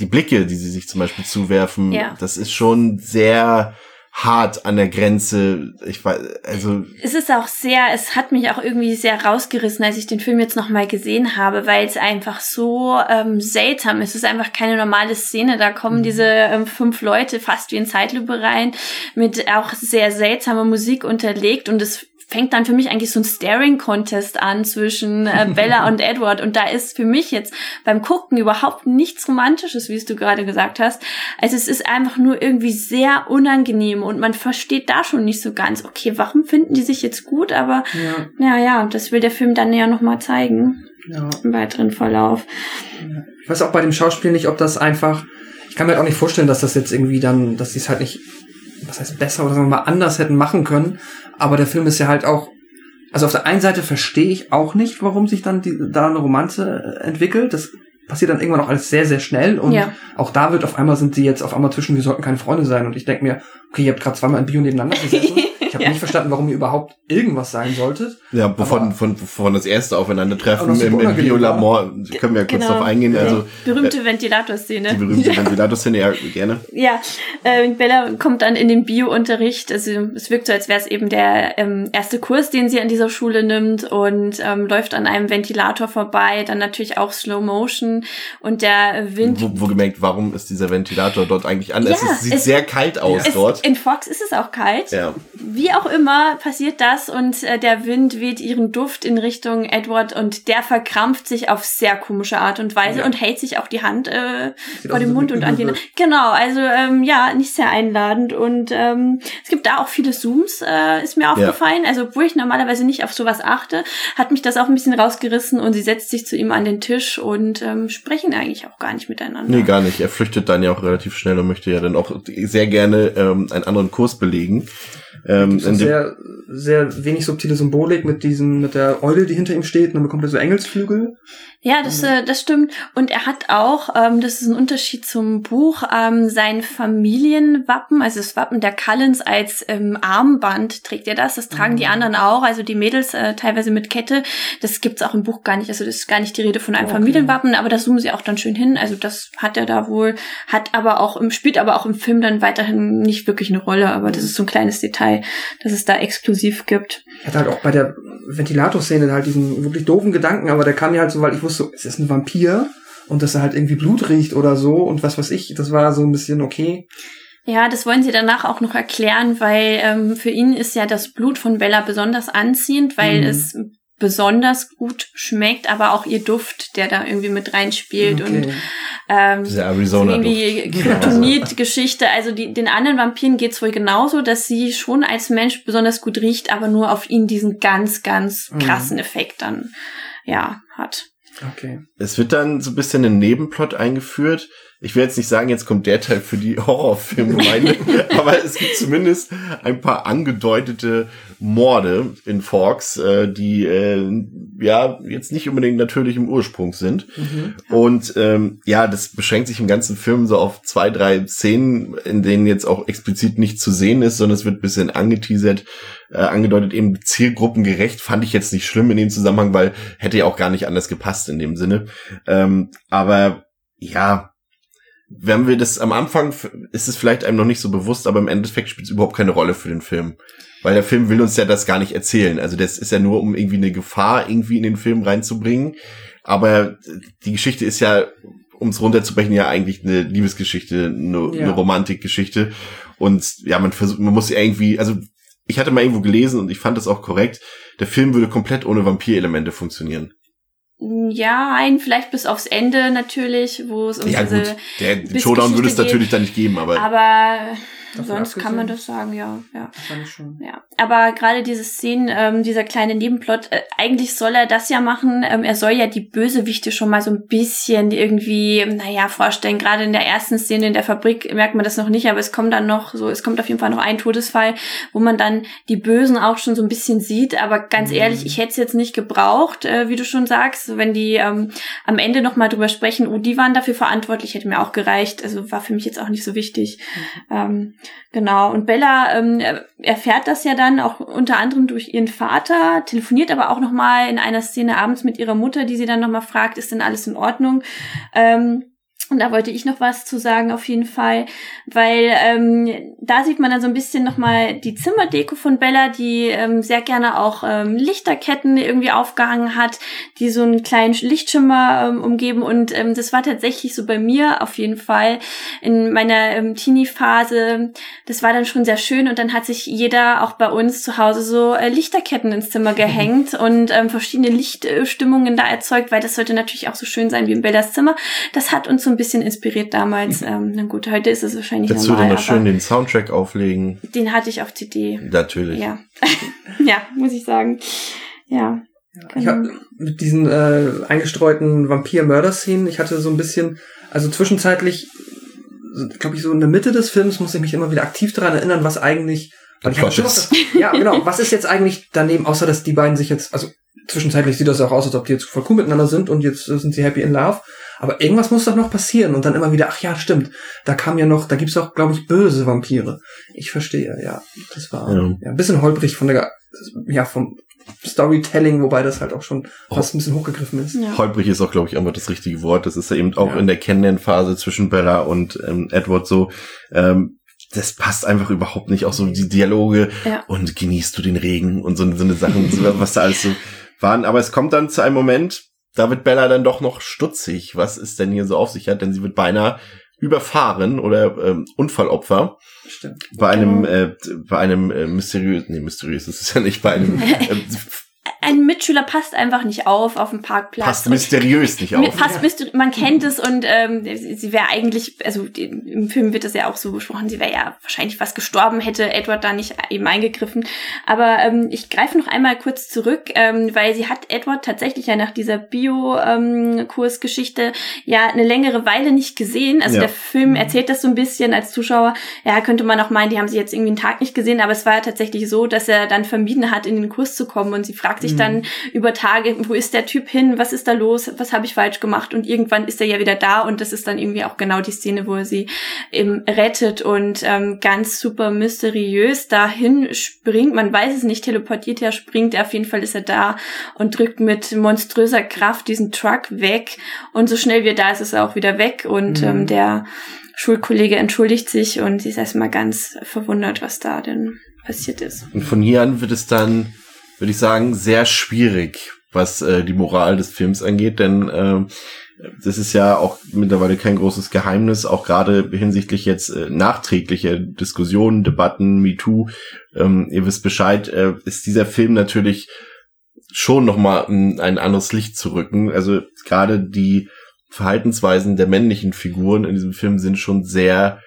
die Blicke, die sie sich zum Beispiel zuwerfen, Ja. das ist schon sehr hart an der Grenze. Ich weiß, also Es ist auch sehr, es hat mich auch irgendwie sehr rausgerissen, als ich den Film jetzt nochmal gesehen habe, weil es einfach so ähm, seltsam ist. Es ist einfach keine normale Szene. Da kommen diese ähm, fünf Leute fast wie in Zeitlupe rein, mit auch sehr seltsamer Musik unterlegt und es fängt dann für mich eigentlich so ein Staring-Contest an zwischen äh, Bella und Edward. Und da ist für mich jetzt beim Gucken überhaupt nichts Romantisches, wie es du gerade gesagt hast. Also es ist einfach nur irgendwie sehr unangenehm und man versteht da schon nicht so ganz, okay, warum finden die sich jetzt gut? Aber Ja, ja, ja, das will der Film dann ja nochmal zeigen ja. im weiteren Verlauf. Ich weiß auch bei dem Schauspiel nicht, ob das einfach. ich kann mir halt auch nicht vorstellen, dass das jetzt irgendwie dann, dass sie es halt nicht, was heißt besser oder sagen wir mal anders hätten machen können. Aber der Film ist ja halt auch, also auf der einen Seite verstehe ich auch nicht, warum sich dann die, da eine Romanze äh, entwickelt. Das passiert dann irgendwann auch alles sehr, sehr schnell. Und Ja. auch da wird auf einmal sind sie jetzt auf einmal zwischen, wir sollten keine Freunde sein. Und ich denke mir, okay, ihr habt gerade zweimal im Bio nebeneinander gesessen. Ich habe Ja. nicht verstanden, warum ihr überhaupt irgendwas sein solltet. Ja, von, von, von das erste Aufeinandertreffen das im, im Biolabor können wir ja kurz Genau. drauf eingehen. Die Also berühmte die Ventilatorszene. berühmte Ventilatorszene, ja, gerne. Ja, äh, Bella kommt dann in den Bio-Unterricht. Also es wirkt so, als wäre es eben der ähm, erste Kurs, den sie an dieser Schule nimmt und ähm, läuft an einem Ventilator vorbei. Dann natürlich auch Slow Motion und der Wind. Wo, wo gemerkt, warum ist dieser Ventilator dort eigentlich an? es Ja, ist, sieht es- sehr kalt aus es, dort. In Fox ist es auch kalt. Ja. Wie auch immer passiert das und äh, der Wind weht ihren Duft in Richtung Edward und der verkrampft sich auf sehr komische Art und Weise Ja. und hält sich auch die Hand äh, Sieht vor dem wie Mund und an die. Genau, also ähm, ja, nicht sehr einladend und ähm, es gibt da auch viele Zooms, äh, ist mir aufgefallen. Also obwohl ich normalerweise nicht auf sowas achte, hat mich das auch ein bisschen rausgerissen und sie setzt sich zu ihm an den Tisch und ähm, sprechen eigentlich auch gar nicht miteinander. Nee, gar nicht. Er flüchtet dann ja auch relativ schnell und möchte ja dann auch sehr gerne ähm, einen anderen Kurs belegen. Ähm, sehr, sehr wenig subtile Symbolik mit diesem, mit der Eule, die hinter ihm steht, und dann bekommt er so Engelsflügel. Ja, das, äh, das stimmt. Und er hat auch, ähm, das ist ein Unterschied zum Buch, ähm, sein Familienwappen, also das Wappen der Cullens als ähm, Armband trägt er das. Das tragen die anderen auch, also die Mädels äh, teilweise mit Kette. Das gibt's auch im Buch gar nicht. Also das ist gar nicht die Rede von einem Okay. Familienwappen, aber das zoomen sie auch dann schön hin. Also das hat er da wohl, hat aber auch im, spielt aber auch im Film dann weiterhin nicht wirklich eine Rolle, aber das ist so ein kleines Detail, das es da exklusiv gibt. Er hat halt auch bei der Ventilatorszene halt diesen wirklich doofen Gedanken, aber der kam mir halt so, weil ich wusste, es ist ein Vampir und dass er halt irgendwie Blut riecht oder so und was weiß ich, das war so ein bisschen okay. Ja, das wollen sie danach auch noch erklären, weil ähm, für ihn ist ja das Blut von Bella besonders anziehend, weil Mhm. es besonders gut schmeckt, aber auch ihr Duft, der da irgendwie mit reinspielt und okay. ähm, Dieser so Arizona. irgendwie Kryptonit-Geschichte. Also die, den anderen Vampiren geht's wohl genauso, dass sie schon als Mensch besonders gut riecht, aber nur auf ihn diesen ganz, ganz Mhm. krassen Effekt dann ja hat. okay. Es wird dann so ein bisschen ein Nebenplot eingeführt. Ich will jetzt nicht sagen, jetzt kommt der Teil für die Horrorfilmgemeinde, aber es gibt zumindest ein paar angedeutete Morde in Forks, äh, die äh, ja jetzt nicht unbedingt natürlich im Ursprung sind. Mhm. Und ähm, ja, das beschränkt sich im ganzen Film so auf zwei, drei Szenen, in denen jetzt auch explizit nicht zu sehen ist, sondern es wird ein bisschen angeteasert, äh, angedeutet, eben zielgruppengerecht, fand ich jetzt nicht schlimm in dem Zusammenhang, weil hätte ja auch gar nicht anders gepasst in dem Sinne. Ähm, aber ja, wenn wir das am Anfang, ist es vielleicht einem noch nicht so bewusst, aber im Endeffekt spielt es überhaupt keine Rolle für den Film. Weil der Film will uns ja das gar nicht erzählen. Also das ist ja nur, um irgendwie eine Gefahr irgendwie in den Film reinzubringen. Aber die Geschichte ist ja, um es runterzubrechen, ja eigentlich eine Liebesgeschichte, eine, Ja. eine Romantikgeschichte. Und ja, man versucht, man muss irgendwie, also ich hatte mal irgendwo gelesen und ich fand das auch korrekt, der Film würde komplett ohne Vampirelemente funktionieren. Ja, ein, vielleicht bis aufs Ende natürlich, wo es um ja diese gut, der, Showdown würde es natürlich dann nicht geben, aber, Aber Sonst kann man das sagen, ja, ja. Wahrscheinlich schon. Ja, aber gerade diese Szenen, ähm, dieser kleine Nebenplot, äh, eigentlich soll er das ja machen. Ähm, er soll ja die Bösewichte schon mal so ein bisschen irgendwie, naja, vorstellen. Gerade in der ersten Szene in der Fabrik merkt man das noch nicht, aber es kommt dann noch so, es kommt auf jeden Fall noch ein Todesfall, wo man dann die Bösen auch schon so ein bisschen sieht. Aber ganz Mhm. ehrlich, ich hätte es jetzt nicht gebraucht, äh, wie du schon sagst. Wenn die ähm, am Ende noch mal drüber sprechen, oh, die waren dafür verantwortlich, hätte mir auch gereicht. Also war für mich jetzt auch nicht so wichtig. Ähm, Genau, und Bella ähm, erfährt das ja dann auch unter anderem durch ihren Vater, telefoniert aber auch nochmal in einer Szene abends mit ihrer Mutter, die sie dann nochmal fragt, ist denn alles in Ordnung? Ähm, und da wollte ich noch was zu sagen auf jeden Fall, weil ähm, da sieht man dann so ein bisschen nochmal die Zimmerdeko von Bella, die ähm, sehr gerne auch ähm, Lichterketten irgendwie aufgehangen hat, die so einen kleinen Lichtschimmer ähm, umgeben. Und ähm, das war tatsächlich so bei mir auf jeden Fall in meiner ähm, Teenie-Phase. Das war dann schon sehr schön und dann hat sich jeder auch bei uns zu Hause so äh, Lichterketten ins Zimmer gehängt und ähm, verschiedene Lichtstimmungen da erzeugt, weil das sollte natürlich auch so schön sein wie in Bellas Zimmer. Das hat uns so ein bisschen inspiriert damals. Ähm, na gut, heute ist es wahrscheinlich jetzt würde normal, noch schön den Soundtrack auflegen. den hatte ich auf CD. Natürlich. Ja, ja, muss ich sagen. Ja. Ich hab mit diesen äh, eingestreuten Vampir-Mörder-Szenen, ich hatte so ein bisschen, also zwischenzeitlich glaube ich, so in der Mitte des Films muss ich mich immer wieder aktiv daran erinnern, was eigentlich. Ich schon das, ja, genau. Was ist jetzt eigentlich daneben, außer dass die beiden sich jetzt, also zwischenzeitlich sieht das auch aus, als ob die jetzt voll cool miteinander sind und jetzt äh, sind sie happy in love. Aber irgendwas muss doch noch passieren und dann immer wieder, ach ja, stimmt, da kam ja noch, da gibt's auch, glaube ich, böse Vampire. Ich verstehe, ja. Das war Ja. ja. ein bisschen holprig von der, ja, vom Storytelling, wobei das halt auch schon fast ein bisschen hochgegriffen ist. Ja. Holprig ist auch, glaube ich, einfach das richtige Wort. Das ist ja eben auch Ja. in der Kennenlernphase zwischen Bella und ähm, Edward so. Ähm, das passt einfach überhaupt nicht. Auch so die Dialoge Ja. und genießt du den Regen und so, so eine Sachen, so, was da alles so waren. Aber es kommt dann zu einem Moment, da wird Bella dann doch noch stutzig, was es denn hier so auf sich hat, denn sie wird beinahe überfahren oder ähm, Unfallopfer Stimmt. bei einem äh, bei einem äh, mysteriös nee mysteriös ist es ja nicht bei einem äh, Ein Mitschüler passt einfach nicht auf auf dem Parkplatz. passt Und- mysteriös nicht auf Passt mysteri- man kennt es und ähm, sie sie wäre eigentlich, also die- im Film wird das ja auch so besprochen, sie wäre ja wahrscheinlich fast gestorben, hätte Edward da nicht eben eingegriffen. Aber ähm, ich greife noch einmal kurz zurück, ähm, weil sie hat Edward tatsächlich ja nach dieser Bio-Kursgeschichte ja eine längere Weile nicht gesehen. Also Ja. der Film erzählt das so ein bisschen als Zuschauer. Ja, könnte man auch meinen, die haben sie jetzt irgendwie einen Tag nicht gesehen, aber es war ja tatsächlich so, dass er dann vermieden hat, in den Kurs zu kommen und sie fragt sich dann über Tage, wo ist der Typ hin, was ist da los, was habe ich falsch gemacht? Und irgendwann ist er ja wieder da und das ist dann irgendwie auch genau die Szene, wo er sie eben rettet und ähm, ganz super mysteriös dahin springt, man weiß es nicht, teleportiert er, springt er, auf jeden Fall ist er da und drückt mit monströser Kraft diesen Truck weg. Und so schnell wie er da ist, ist er auch wieder weg. Und Mhm. ähm, der Schulkollege entschuldigt sich und sie ist erstmal ganz verwundert, was da denn passiert ist. Und von hier an wird es dann, würde ich sagen, sehr schwierig, was äh, die Moral des Films angeht, denn ähm, das ist ja auch mittlerweile kein großes Geheimnis, auch gerade hinsichtlich jetzt äh, nachträglicher Diskussionen, Debatten, MeToo, ähm, ihr wisst Bescheid, äh, ist dieser Film natürlich schon nochmal ein, ein anderes Licht zu rücken. Also gerade die Verhaltensweisen der männlichen Figuren in diesem Film sind schon sehr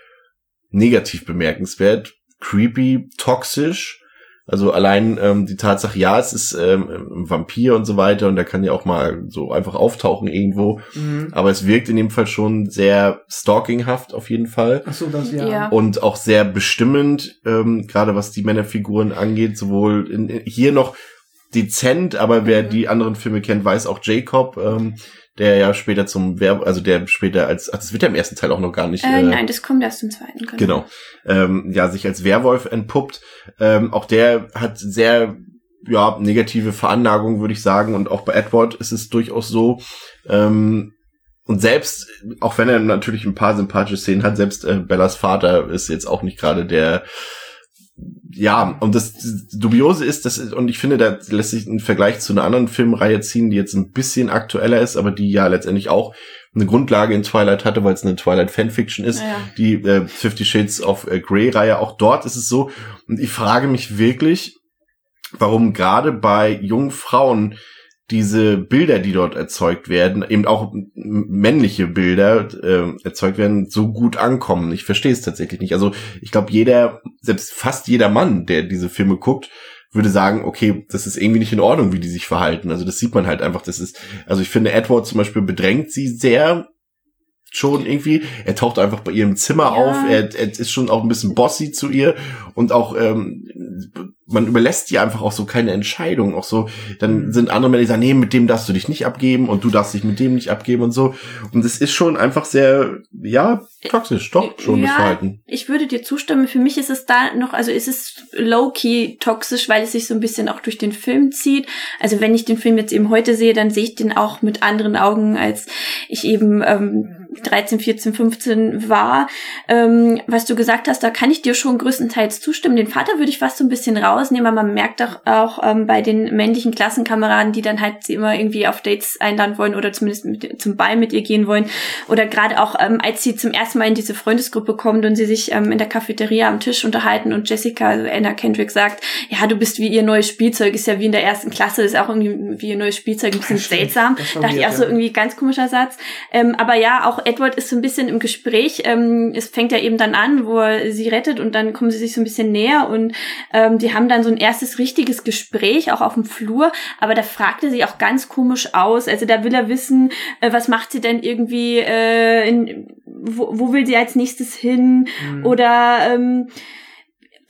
negativ bemerkenswert, creepy, toxisch. Also allein ähm, die Tatsache, ja, es ist ähm, ein Vampir und so weiter und der kann ja auch mal so einfach auftauchen irgendwo. Mhm. Aber es wirkt in dem Fall schon sehr stalkinghaft auf jeden Fall. Ach so, das ja. Ja. Und auch sehr bestimmend, ähm, gerade was die Männerfiguren angeht, sowohl in, hier noch dezent, aber wer Mhm. die anderen Filme kennt, weiß auch Jacob, ähm, der ja später zum Werb, also der später als, ach, das wird ja im ersten Teil auch noch gar nicht. Äh, nein, das kommt erst im zweiten. Genau. Ähm, ja, sich als Werwolf entpuppt. Ähm, auch der hat sehr ja, negative Veranlagung, würde ich sagen. Und auch bei Edward ist es durchaus so. Ähm, und selbst, auch wenn er natürlich ein paar sympathische Szenen hat, selbst äh, Bellas Vater ist jetzt auch nicht gerade der ja, und das Dubiose ist, dass, und ich finde, da lässt sich ein Vergleich zu einer anderen Filmreihe ziehen, die jetzt ein bisschen aktueller ist, aber die ja letztendlich auch eine Grundlage in Twilight hatte, weil es eine Twilight Fanfiction ist, Ja. die äh, Fifty Shades of äh, Grey Reihe. Auch dort ist es so. Und ich frage mich wirklich, warum gerade bei jungen Frauen diese Bilder, die dort erzeugt werden, eben auch männliche Bilder äh, erzeugt werden, so gut ankommen. Ich verstehe es tatsächlich nicht. Also ich glaube, jeder, selbst fast jeder Mann, der diese Filme guckt, würde sagen, okay, das ist irgendwie nicht in Ordnung, wie die sich verhalten. Also das sieht man halt einfach. Das ist, also ich finde, Edward zum Beispiel bedrängt sie sehr schon irgendwie. Er taucht einfach bei ihrem Zimmer Ja. auf. Er, er ist schon auch ein bisschen bossy zu ihr und auch ähm, man überlässt ihr einfach auch so keine Entscheidung. Auch so, dann sind andere Männer, die sagen, nee, mit dem darfst du dich nicht abgeben und du darfst dich mit dem nicht abgeben und so. Und es ist schon einfach sehr, ja, toxisch, doch schon das Ja, Verhalten. Ich würde dir zustimmen. Für mich ist es da noch, also ist es low-key toxisch, weil es sich so ein bisschen auch durch den Film zieht. Also wenn ich den Film jetzt eben heute sehe, dann sehe ich den auch mit anderen Augen, als ich eben ähm, 13, 14, 15 war. Ähm, was du gesagt hast, da kann ich dir schon größtenteils zustimmen. Den Vater würde ich fast so ein bisschen rausnehmen, aber man merkt auch, auch ähm, bei den männlichen Klassenkameraden, die dann halt sie immer irgendwie auf Dates einladen wollen oder zumindest mit, zum Ball mit ihr gehen wollen. Oder gerade auch, ähm, als sie zum ersten Mal in diese Freundesgruppe kommt und sie sich ähm, in der Cafeteria am Tisch unterhalten und Jessica, also Anna Kendrick, sagt, ja, du bist wie ihr neues Spielzeug, ist ja wie in der ersten Klasse, ist auch irgendwie wie ihr neues Spielzeug, ein bisschen seltsam. Dachte ich auch so irgendwie ganz komischer Satz. Ähm, aber ja, auch Edward ist so ein bisschen im Gespräch. Ähm, es fängt ja eben dann an, wo er sie rettet und dann kommen sie sich so ein bisschen näher und ähm, die haben dann so ein erstes richtiges Gespräch, auch auf dem Flur. Aber da fragt er sie auch ganz komisch aus. Also da will er wissen, äh, was macht sie denn irgendwie, äh, in, wo, wo will sie als nächstes hin Mhm. oder ähm,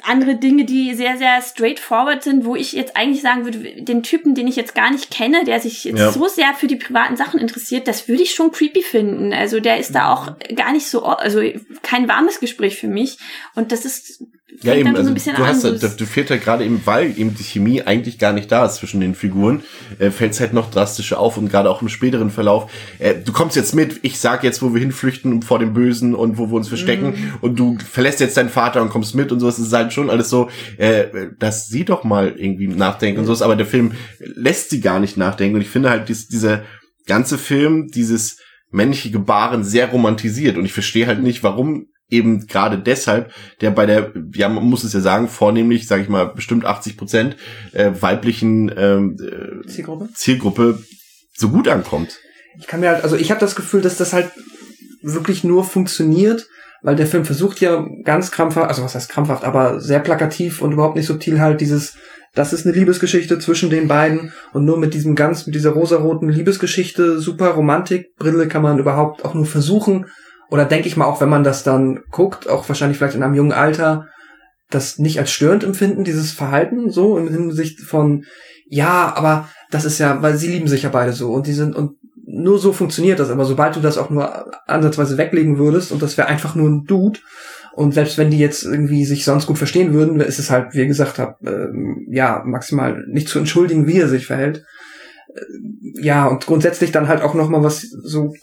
andere Dinge, die sehr, sehr straightforward sind, wo ich jetzt eigentlich sagen würde, den Typen, den ich jetzt gar nicht kenne, der sich jetzt Ja. so sehr für die privaten Sachen interessiert, das würde ich schon creepy finden. Also der ist da auch gar nicht so, also kein warmes Gespräch für mich. Und das ist Ja, eben, dann so also ein bisschen du hast, an. halt- du, du fehlt halt gerade eben, weil eben die Chemie eigentlich gar nicht da ist zwischen den Figuren, äh, fällt es halt noch drastischer auf und gerade auch im späteren Verlauf. Äh, du kommst jetzt mit, ich sag jetzt, wo wir hinflüchten vor dem Bösen und wo wir uns verstecken Mhm. und du verlässt jetzt deinen Vater und kommst mit und so. Es ist halt schon alles so, äh, dass sie doch mal irgendwie nachdenken und so. Aber der Film lässt sie gar nicht nachdenken und ich finde halt dies, dieser ganze Film, dieses männliche Gebaren sehr romantisiert und ich verstehe halt nicht, warum eben gerade deshalb der bei der, ja, man muss es ja sagen, vornehmlich, sage ich mal, bestimmt 80 Prozent äh, weiblichen ähm, äh, Zielgruppe? Zielgruppe so gut ankommt. Ich kann mir halt, also ich habe das Gefühl, dass das halt wirklich nur funktioniert, weil der Film versucht ja ganz krampfhaft, also was heißt krampfhaft, aber sehr plakativ und überhaupt nicht subtil halt dieses, das ist eine Liebesgeschichte zwischen den beiden und nur mit diesem ganz, mit dieser rosaroten Liebesgeschichte, super Romantikbrille kann man überhaupt auch nur versuchen, oder denke ich mal auch, wenn man das dann guckt, auch wahrscheinlich vielleicht in einem jungen Alter, das nicht als störend empfinden, dieses Verhalten, so in Hinsicht von, ja, aber das ist ja, weil sie lieben sich ja beide so und die sind, und nur so funktioniert das, aber sobald du das auch nur ansatzweise weglegen würdest und das wäre einfach nur ein Dude und selbst wenn die jetzt irgendwie sich sonst gut verstehen würden, ist es halt, wie ihr gesagt habt, ähm, ja, maximal nicht zu entschuldigen, wie er sich verhält. Äh, Ja, und grundsätzlich dann halt auch nochmal was so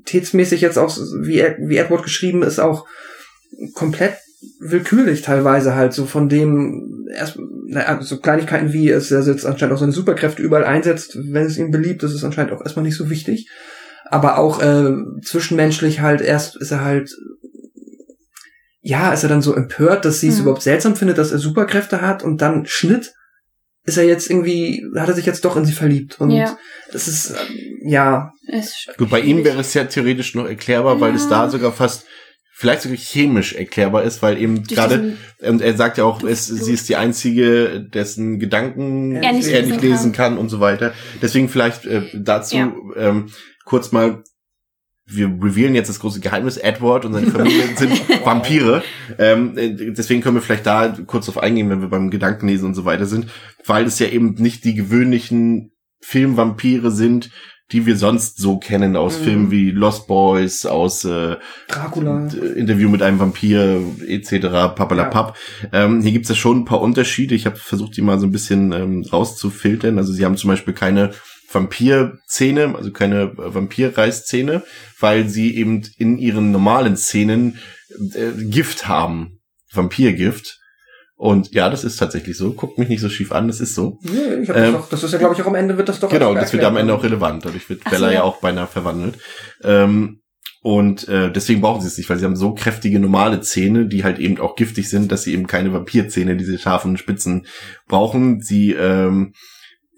qualitätsmäßig jetzt auch, wie, er, wie Edward geschrieben ist, auch komplett willkürlich teilweise halt so von dem erst naja, so Kleinigkeiten wie es er jetzt anscheinend auch seine Superkräfte überall einsetzt, wenn es ihm beliebt, das ist anscheinend auch erstmal nicht so wichtig. Aber auch äh, zwischenmenschlich halt erst ist er halt ja, ist er dann so empört, dass sie es Mhm. überhaupt seltsam findet, dass er Superkräfte hat und dann Schnitt ist er jetzt irgendwie, hat er sich jetzt doch in sie verliebt. Und Ja. das ist, ähm, ja, Ist Gut, bei ihm wäre es ja theoretisch noch erklärbar, weil es da sogar fast vielleicht sogar chemisch erklärbar ist, weil eben gerade und er sagt ja auch, es, sie ist die einzige, dessen Gedanken Er er nicht nicht, lesen lesen kann. und so weiter. Deswegen vielleicht äh, dazu Ja. ähm, kurz mal wir revealen jetzt das große Geheimnis. Edward und seine Familie sind Vampire. Ähm, äh, deswegen können wir vielleicht da kurz drauf eingehen, wenn wir beim Gedankenlesen und so weiter sind, weil es ja eben nicht die gewöhnlichen Filmvampire sind, die wir sonst so kennen aus Mhm. Filmen wie Lost Boys, aus äh, Dracula. Interview mit einem Vampir etc. Papalapap. Ähm, hier gibt es ja schon ein paar Unterschiede. Ich habe versucht, die mal so ein bisschen ähm, rauszufiltern. Also sie haben zum Beispiel keine Vampir-Szene, also keine äh, Vampirreißszene, weil sie eben in ihren normalen Szenen äh, Gift haben. Vampirgift. Und ja, das ist tatsächlich so. Guckt mich nicht so schief an, das ist so. Ja, ich hab Ähm, das, doch, das ist ja, glaube ich, auch am Ende wird das doch Genau, das wird am. Ende auch relevant. Dadurch wird Ach so, Bella ja ja. auch beinahe verwandelt. Ähm, und äh, deswegen brauchen sie es nicht, weil sie haben so kräftige normale Zähne, die halt eben auch giftig sind, dass sie eben keine Vampirzähne, diese scharfen Spitzen brauchen. Sie ähm,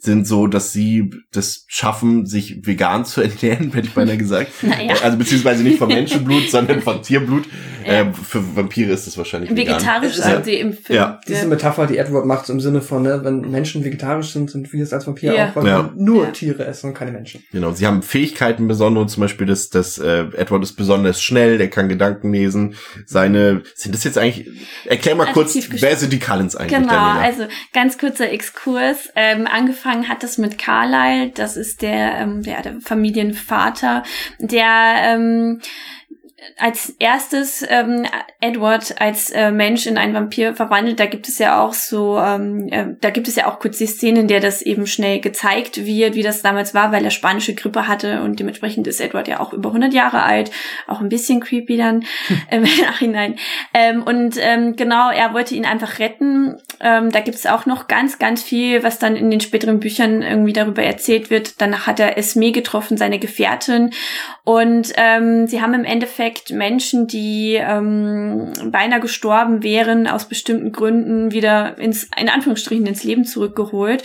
sind so, dass sie das schaffen, sich vegan zu ernähren, hätte ich beinahe gesagt. Naja. Also beziehungsweise nicht von Menschenblut, sondern von Tierblut. Ja. Äh, für Vampire ist das wahrscheinlich vegan. Vegetarisch Ja. sind sie im Film. Ja. Diese Metapher, die Edward macht, so im Sinne von, ne, wenn Menschen vegetarisch sind, sind wir es als Vampir Ja. auch, weil Ja. wir nur Ja. Tiere essen und keine Menschen. Genau, sie haben Fähigkeiten besondere, zum Beispiel das, das äh, Edward ist besonders schnell, der kann Gedanken lesen. Seine, sind das jetzt eigentlich, erklär mal kurz, Adjektiv wer sind die Cullens eigentlich, Genau, also ganz kurzer Exkurs. Ähm, angefangen hat es mit Carlyle, das ist der, ähm, der, der Familienvater, der ähm, als erstes ähm, Edward als äh, Mensch in einen Vampir verwandelt. Da gibt es ja auch so, ähm, äh, da gibt es ja auch kurz die Szene, in der das eben schnell gezeigt wird, wie das damals war, weil er spanische Grippe hatte und dementsprechend ist Edward ja auch über 100 Jahre alt, auch ein bisschen creepy dann im Nachhinein. Ähm, und ähm, genau, er wollte ihn einfach retten. Ähm, da gibt es auch noch ganz, ganz viel, was dann in den späteren Büchern irgendwie darüber erzählt wird. Danach hat er Esme getroffen, seine Gefährtin. Und ähm, sie haben im Endeffekt Menschen, die ähm, beinahe gestorben wären, aus bestimmten Gründen wieder ins, in Anführungsstrichen, ins Leben zurückgeholt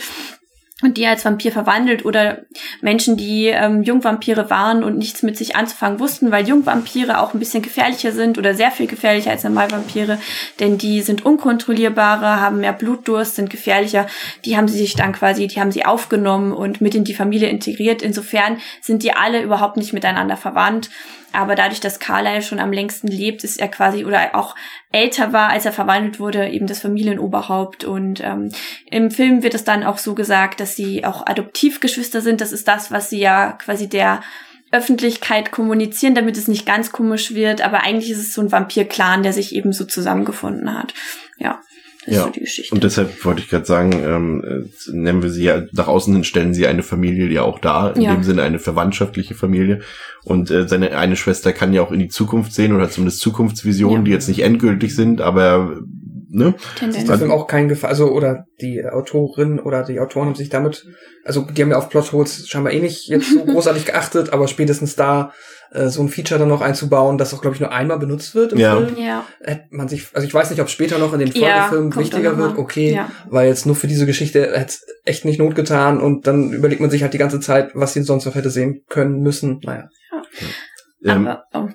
und die als Vampir verwandelt oder Menschen, die ähm, Jungvampire waren und nichts mit sich anzufangen wussten, weil Jungvampire auch ein bisschen gefährlicher sind oder sehr viel gefährlicher als Normalvampire, denn die sind unkontrollierbarer, haben mehr Blutdurst, sind gefährlicher. Die haben sie sich dann quasi, die haben sie aufgenommen und mit in die Familie integriert. Insofern sind die alle überhaupt nicht miteinander verwandt. Aber dadurch, dass Carlyle schon am längsten lebt, ist er quasi oder auch älter war, als er verwandelt wurde, eben das Familienoberhaupt. Und ähm, im Film wird es dann auch so gesagt, dass sie auch Adoptivgeschwister sind. Das ist das, was sie ja quasi der Öffentlichkeit kommunizieren, damit es nicht ganz komisch wird. Aber eigentlich ist es so ein Vampir-Clan, der sich eben so zusammengefunden hat. Ja. Ja. so die Geschichte. Und deshalb wollte ich gerade sagen, ähm, äh, nennen wir sie ja, nach außen hin stellen sie eine Familie ja auch dar, in Ja. dem Sinne eine verwandtschaftliche Familie. Und äh, seine eine Schwester kann ja auch in die Zukunft sehen oder zumindest Zukunftsvisionen, Ja. die jetzt nicht endgültig sind, aber ne? Tendenz. Der Film auch kein Gefahr, also oder die Autorin oder die Autoren haben sich damit, also die haben ja auf Plotholes scheinbar eh nicht jetzt so großartig geachtet, aber spätestens da äh, so ein Feature dann noch einzubauen, das auch glaube ich nur einmal benutzt wird im Ja. Film, ja. hätte man sich, also ich weiß nicht, ob später noch in den Ja, Folgefilmen kommt wichtiger dann wird, okay, Ja. weil jetzt nur für diese Geschichte hätte es echt nicht Not getan und dann überlegt man sich halt die ganze Zeit, was sie sonst noch hätte sehen können müssen. Naja. Ähm, Aber, oh.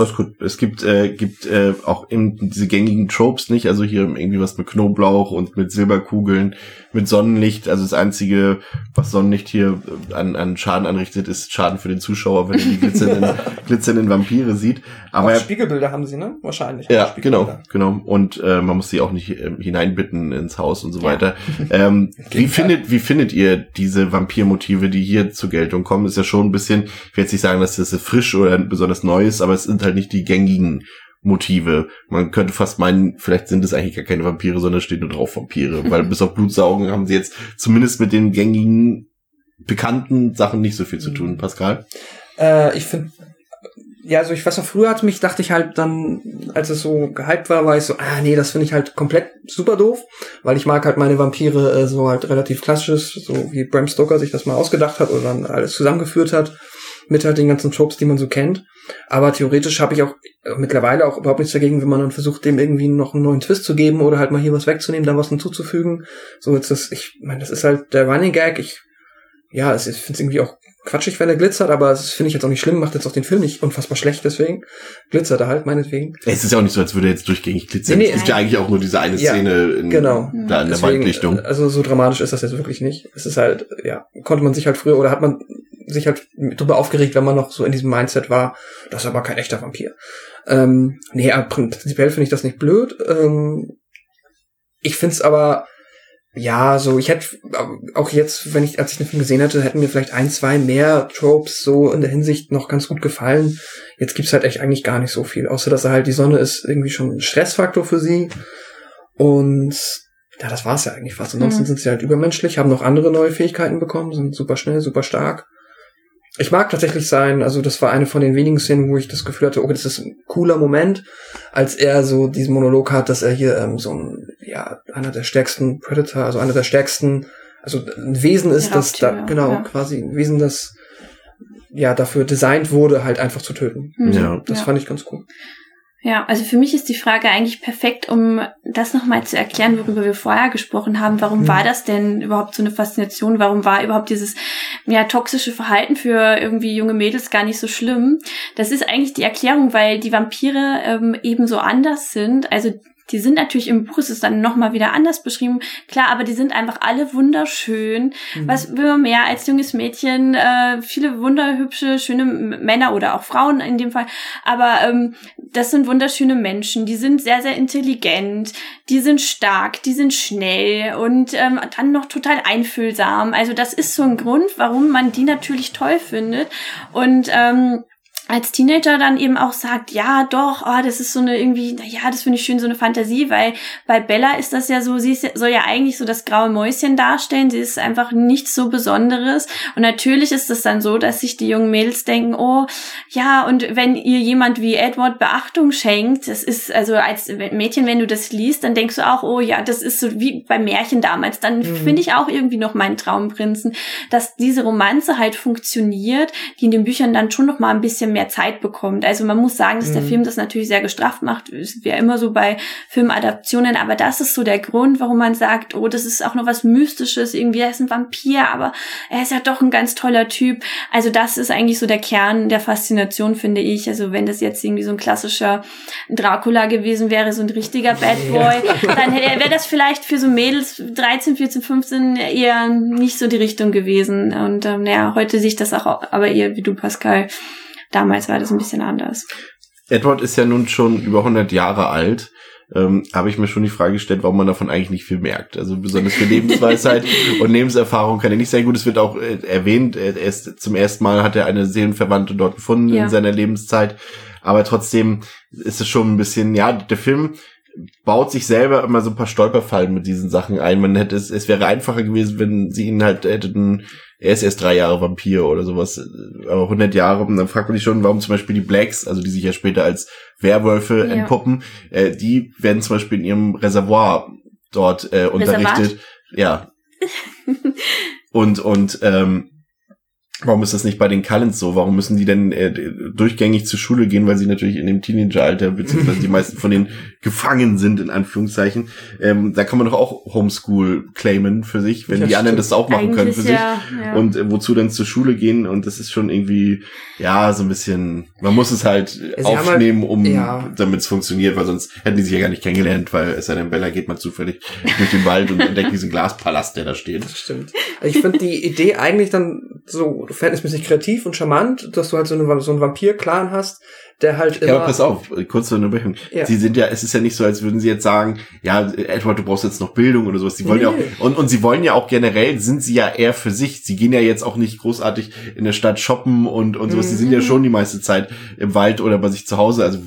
Das ist gut. Es gibt, äh, gibt äh, auch eben diese gängigen Tropes nicht, also hier irgendwie was mit Knoblauch und mit Silberkugeln, mit Sonnenlicht. Also das Einzige, was Sonnenlicht hier äh, an, an Schaden anrichtet, ist Schaden für den Zuschauer, wenn er die glitzernden, glitzernden Vampire sieht. Aber auch er- Spiegelbilder haben sie, ne? Wahrscheinlich. ja, genau, genau. Und äh, man muss sie auch nicht ähm, hineinbitten ins Haus und so Ja. weiter. Ähm, wie findet, wie findet ihr diese Vampirmotive, die hier zur Geltung kommen? Ist ja schon ein bisschen, ich will jetzt nicht sagen, dass das frisch oder besonders neu ist, aber es sind halt nicht die gängigen Motive. Man könnte fast meinen, vielleicht sind es eigentlich gar keine Vampire, sondern steht nur drauf Vampire, weil bis auf Blutsaugen haben sie jetzt zumindest mit den gängigen bekannten Sachen nicht so viel zu tun, Pascal. Äh, ich finde, ja, also ich weiß noch, früher hat mich, dachte ich halt dann, als es so gehypt war, war ich so, ah nee, das finde ich halt komplett super doof, weil ich mag halt meine Vampire äh, so halt relativ klassisches, so wie Bram Stoker sich das mal ausgedacht hat oder dann alles zusammengeführt hat, mit halt den ganzen Tropes, die man so kennt. Aber theoretisch habe ich auch äh, mittlerweile auch überhaupt nichts dagegen, wenn man dann versucht, dem irgendwie noch einen neuen Twist zu geben oder halt mal hier was wegzunehmen, da was hinzuzufügen. So jetzt das, ich meine, das ist halt der Running Gag. Ich, ja, es, ich finde es irgendwie auch quatschig, wenn er glitzert, aber das finde ich jetzt auch nicht schlimm, macht jetzt auch den Film nicht unfassbar schlecht, deswegen glitzert er halt, meinetwegen. Es ist ja auch nicht so, als würde er jetzt durchgängig glitzern. Nee, nee, es gibt ja eigentlich auch nur diese eine Ja, Szene in, genau. da in der Deswegen, Waldlichtung. äh, Also so dramatisch ist das jetzt wirklich nicht. Es ist halt, ja, konnte man sich halt früher oder hat man sich halt drüber aufgeregt, wenn man noch so in diesem Mindset war, das ist aber kein echter Vampir. Ähm, nee, prinzipiell finde ich das nicht blöd. Ähm, ich finde es aber, ja, so, ich hätte auch jetzt, wenn ich, als ich den Film gesehen hätte, hätten mir vielleicht ein, zwei mehr Tropes so in der Hinsicht noch ganz gut gefallen. Jetzt gibt's halt echt eigentlich gar nicht so viel, außer dass er halt die Sonne ist irgendwie schon ein Stressfaktor für sie. Und ja, das war's ja eigentlich fast. Ansonsten Mhm. sind sie halt übermenschlich, haben noch andere neue Fähigkeiten bekommen, sind super schnell, super stark. Ich mag tatsächlich sein, also das war eine von den wenigen Szenen, wo ich das Gefühl hatte, okay, das ist ein cooler Moment, als er so diesen Monolog hat, dass er hier ähm, so ein, ja, einer der stärksten Predator, also einer der stärksten, also ein Wesen ist, das da, genau, ja. quasi ein Wesen, das ja dafür designt wurde, halt einfach zu töten. Mhm. Ja. Das Ja. fand ich ganz cool. Ja, also für mich ist die Frage eigentlich perfekt, um das nochmal zu erklären, worüber wir vorher gesprochen haben. Warum Mhm. war das denn überhaupt so eine Faszination? Warum war überhaupt dieses ja, toxische Verhalten für irgendwie junge Mädels gar nicht so schlimm? Das ist eigentlich die Erklärung, weil die Vampire ähm, eben so anders sind. Also die sind natürlich im Buch ist es dann nochmal wieder anders beschrieben, klar, aber die sind einfach alle wunderschön. Mhm. Was will man mehr als junges Mädchen? Äh, viele wunderhübsche, schöne Männer oder auch Frauen in dem Fall. Aber ähm, das sind wunderschöne Menschen. Die sind sehr, sehr intelligent. Die sind stark. Die sind schnell und ähm, dann noch total einfühlsam. Also das ist so ein Grund, warum man die natürlich toll findet. Und ähm, als Teenager dann eben auch sagt, ja, doch, oh, das ist so eine irgendwie, na ja, das finde ich schön, so eine Fantasie, weil bei Bella ist das ja so, sie ist, soll ja eigentlich so das graue Mäuschen darstellen, sie ist einfach nichts so Besonderes. Und natürlich ist es dann so, dass sich die jungen Mädels denken, oh, ja, und wenn ihr jemand wie Edward Beachtung schenkt, das ist, also als Mädchen, wenn du das liest, dann denkst du auch, oh ja, das ist so wie beim Märchen damals, dann finde ich auch irgendwie noch meinen Traumprinzen, dass diese Romanze halt funktioniert, die in den Büchern dann schon noch mal ein bisschen mehr Zeit bekommt. Also man muss sagen, dass der Mhm. Film das natürlich sehr gestrafft macht, ist ja immer so bei Filmadaptionen, aber das ist so der Grund, warum man sagt, oh, das ist auch noch was Mystisches, irgendwie, er ist ein Vampir, aber er ist ja doch ein ganz toller Typ. Also das ist eigentlich so der Kern der Faszination, finde ich. Also wenn das jetzt irgendwie so ein klassischer Dracula gewesen wäre, so ein richtiger Bad Boy, dann wäre das vielleicht für so Mädels 13, 14, 15 eher nicht so die Richtung gewesen. Und ähm, naja, heute sehe ich das auch aber eher wie du, Pascal damals war das ein bisschen anders. Edward ist ja nun schon über 100 Jahre alt. Ähm, habe ich mir schon die Frage gestellt, warum man davon eigentlich nicht viel merkt. Also besonders für Lebensweisheit und Lebenserfahrung kann er nicht sein. Gut, es wird auch äh, erwähnt, er ist, zum ersten Mal hat er eine Seelenverwandte dort gefunden Ja. in seiner Lebenszeit. Aber trotzdem ist es schon ein bisschen, ja, der Film baut sich selber immer so ein paar Stolperfallen mit diesen Sachen ein. Man hätte es, es wäre einfacher gewesen, wenn sie ihn halt hätten, er ist erst drei Jahre Vampir oder sowas, aber 100 Jahre. Und dann fragt man sich schon, warum zum Beispiel die Blacks, also die sich ja später als Werwölfe Ja. entpuppen, äh, die werden zum Beispiel in ihrem Reservoir dort äh, unterrichtet. Ja. und und ähm, warum ist das nicht bei den Cullens so? Warum müssen die denn äh, durchgängig zur Schule gehen, weil sie natürlich in dem Teenageralter, beziehungsweise die meisten von denen gefangen sind, in Anführungszeichen. Ähm, da kann man doch auch Homeschool claimen für sich, wenn Ja, die anderen das auch machen können Eigentlich für sich. ja, ja. Und äh, wozu dann zur Schule gehen und das ist schon irgendwie, ja, so ein bisschen, man muss es halt Sie halt- aufnehmen, um, ja. damit es funktioniert, weil sonst hätten die sich ja gar nicht kennengelernt, weil es sei denn, Bella geht mal zufällig durch den Wald und entdeckt diesen Glaspalast, der da steht. Das stimmt. Also ich finde die Idee eigentlich dann so verhältnismäßig kreativ und charmant, dass du halt so, eine, so einen Vampir-Clan hast, der halt immer... Ja, aber pass auf, kurze Unterbrechung. Ja. Sie sind ja, es ist ja nicht so, als würden sie jetzt sagen, ja, Edward, du brauchst jetzt noch Bildung oder sowas. Sie wollen Nee, ja auch, und, und sie wollen ja auch generell, sind sie ja eher für sich. Sie gehen ja jetzt auch nicht großartig in der Stadt shoppen und, und sowas. Mhm. Sie sind ja schon die meiste Zeit im Wald oder bei sich zu Hause. Also,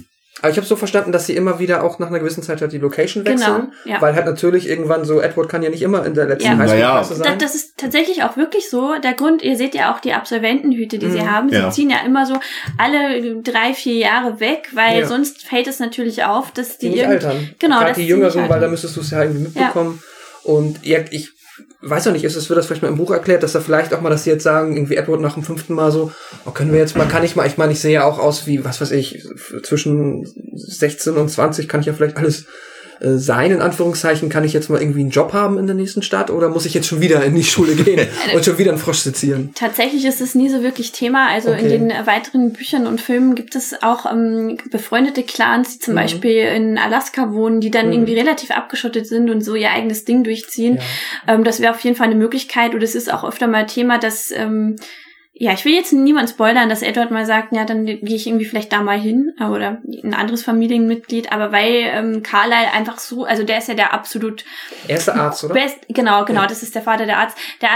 Aber ich habe so verstanden, dass sie immer wieder auch nach einer gewissen Zeit halt die Location wechseln. Genau, ja. Weil halt natürlich irgendwann so, Edward kann ja nicht immer in der letzten Ja. Highschool-Klasse sein. das ist tatsächlich auch wirklich so. Der Grund, ihr seht ja auch die Absolventenhüte, die sie Mhm. haben. Sie Ja. ziehen ja immer so alle drei, vier Jahre weg, weil Ja. sonst fällt es natürlich auf, dass die, die nicht altern. Genau, Gerade dass die Jüngeren, weil da müsstest du es ja irgendwie mitbekommen. Und ja, ich weiß auch nicht, ist es wird das vielleicht mal im Buch erklärt, dass da vielleicht auch mal, dass sie jetzt sagen, irgendwie Edward nach dem fünften Mal so, oh, können wir jetzt mal, kann ich mal, ich meine, ich sehe ja auch aus wie, was weiß ich, zwischen 16 und 20 kann ich ja vielleicht alles äh, sein, in Anführungszeichen, kann ich jetzt mal irgendwie einen Job haben in der nächsten Stadt oder muss ich jetzt schon wieder in die Schule gehen und schon wieder einen Frosch sezieren? Tatsächlich ist es nie so wirklich Thema. Also in Okay. den äh, weiteren Büchern und Filmen gibt es auch ähm, befreundete Clans, die zum Mhm. Beispiel in Alaska wohnen, die dann Mhm. irgendwie relativ abgeschottet sind und so ihr eigenes Ding durchziehen. Ja. Ähm, das wäre auf jeden Fall eine Möglichkeit. Und es ist auch öfter mal Thema, dass ähm, ja, ich will jetzt niemand spoilern, dass Edward mal sagt, ja, dann gehe ich irgendwie vielleicht da mal hin äh, oder ein anderes Familienmitglied, aber weil ähm, Carlyle einfach so, also der ist ja der absolut Er ist der Arzt, oder? Best, genau, genau, Ja. das ist der Vater der Arzt. Der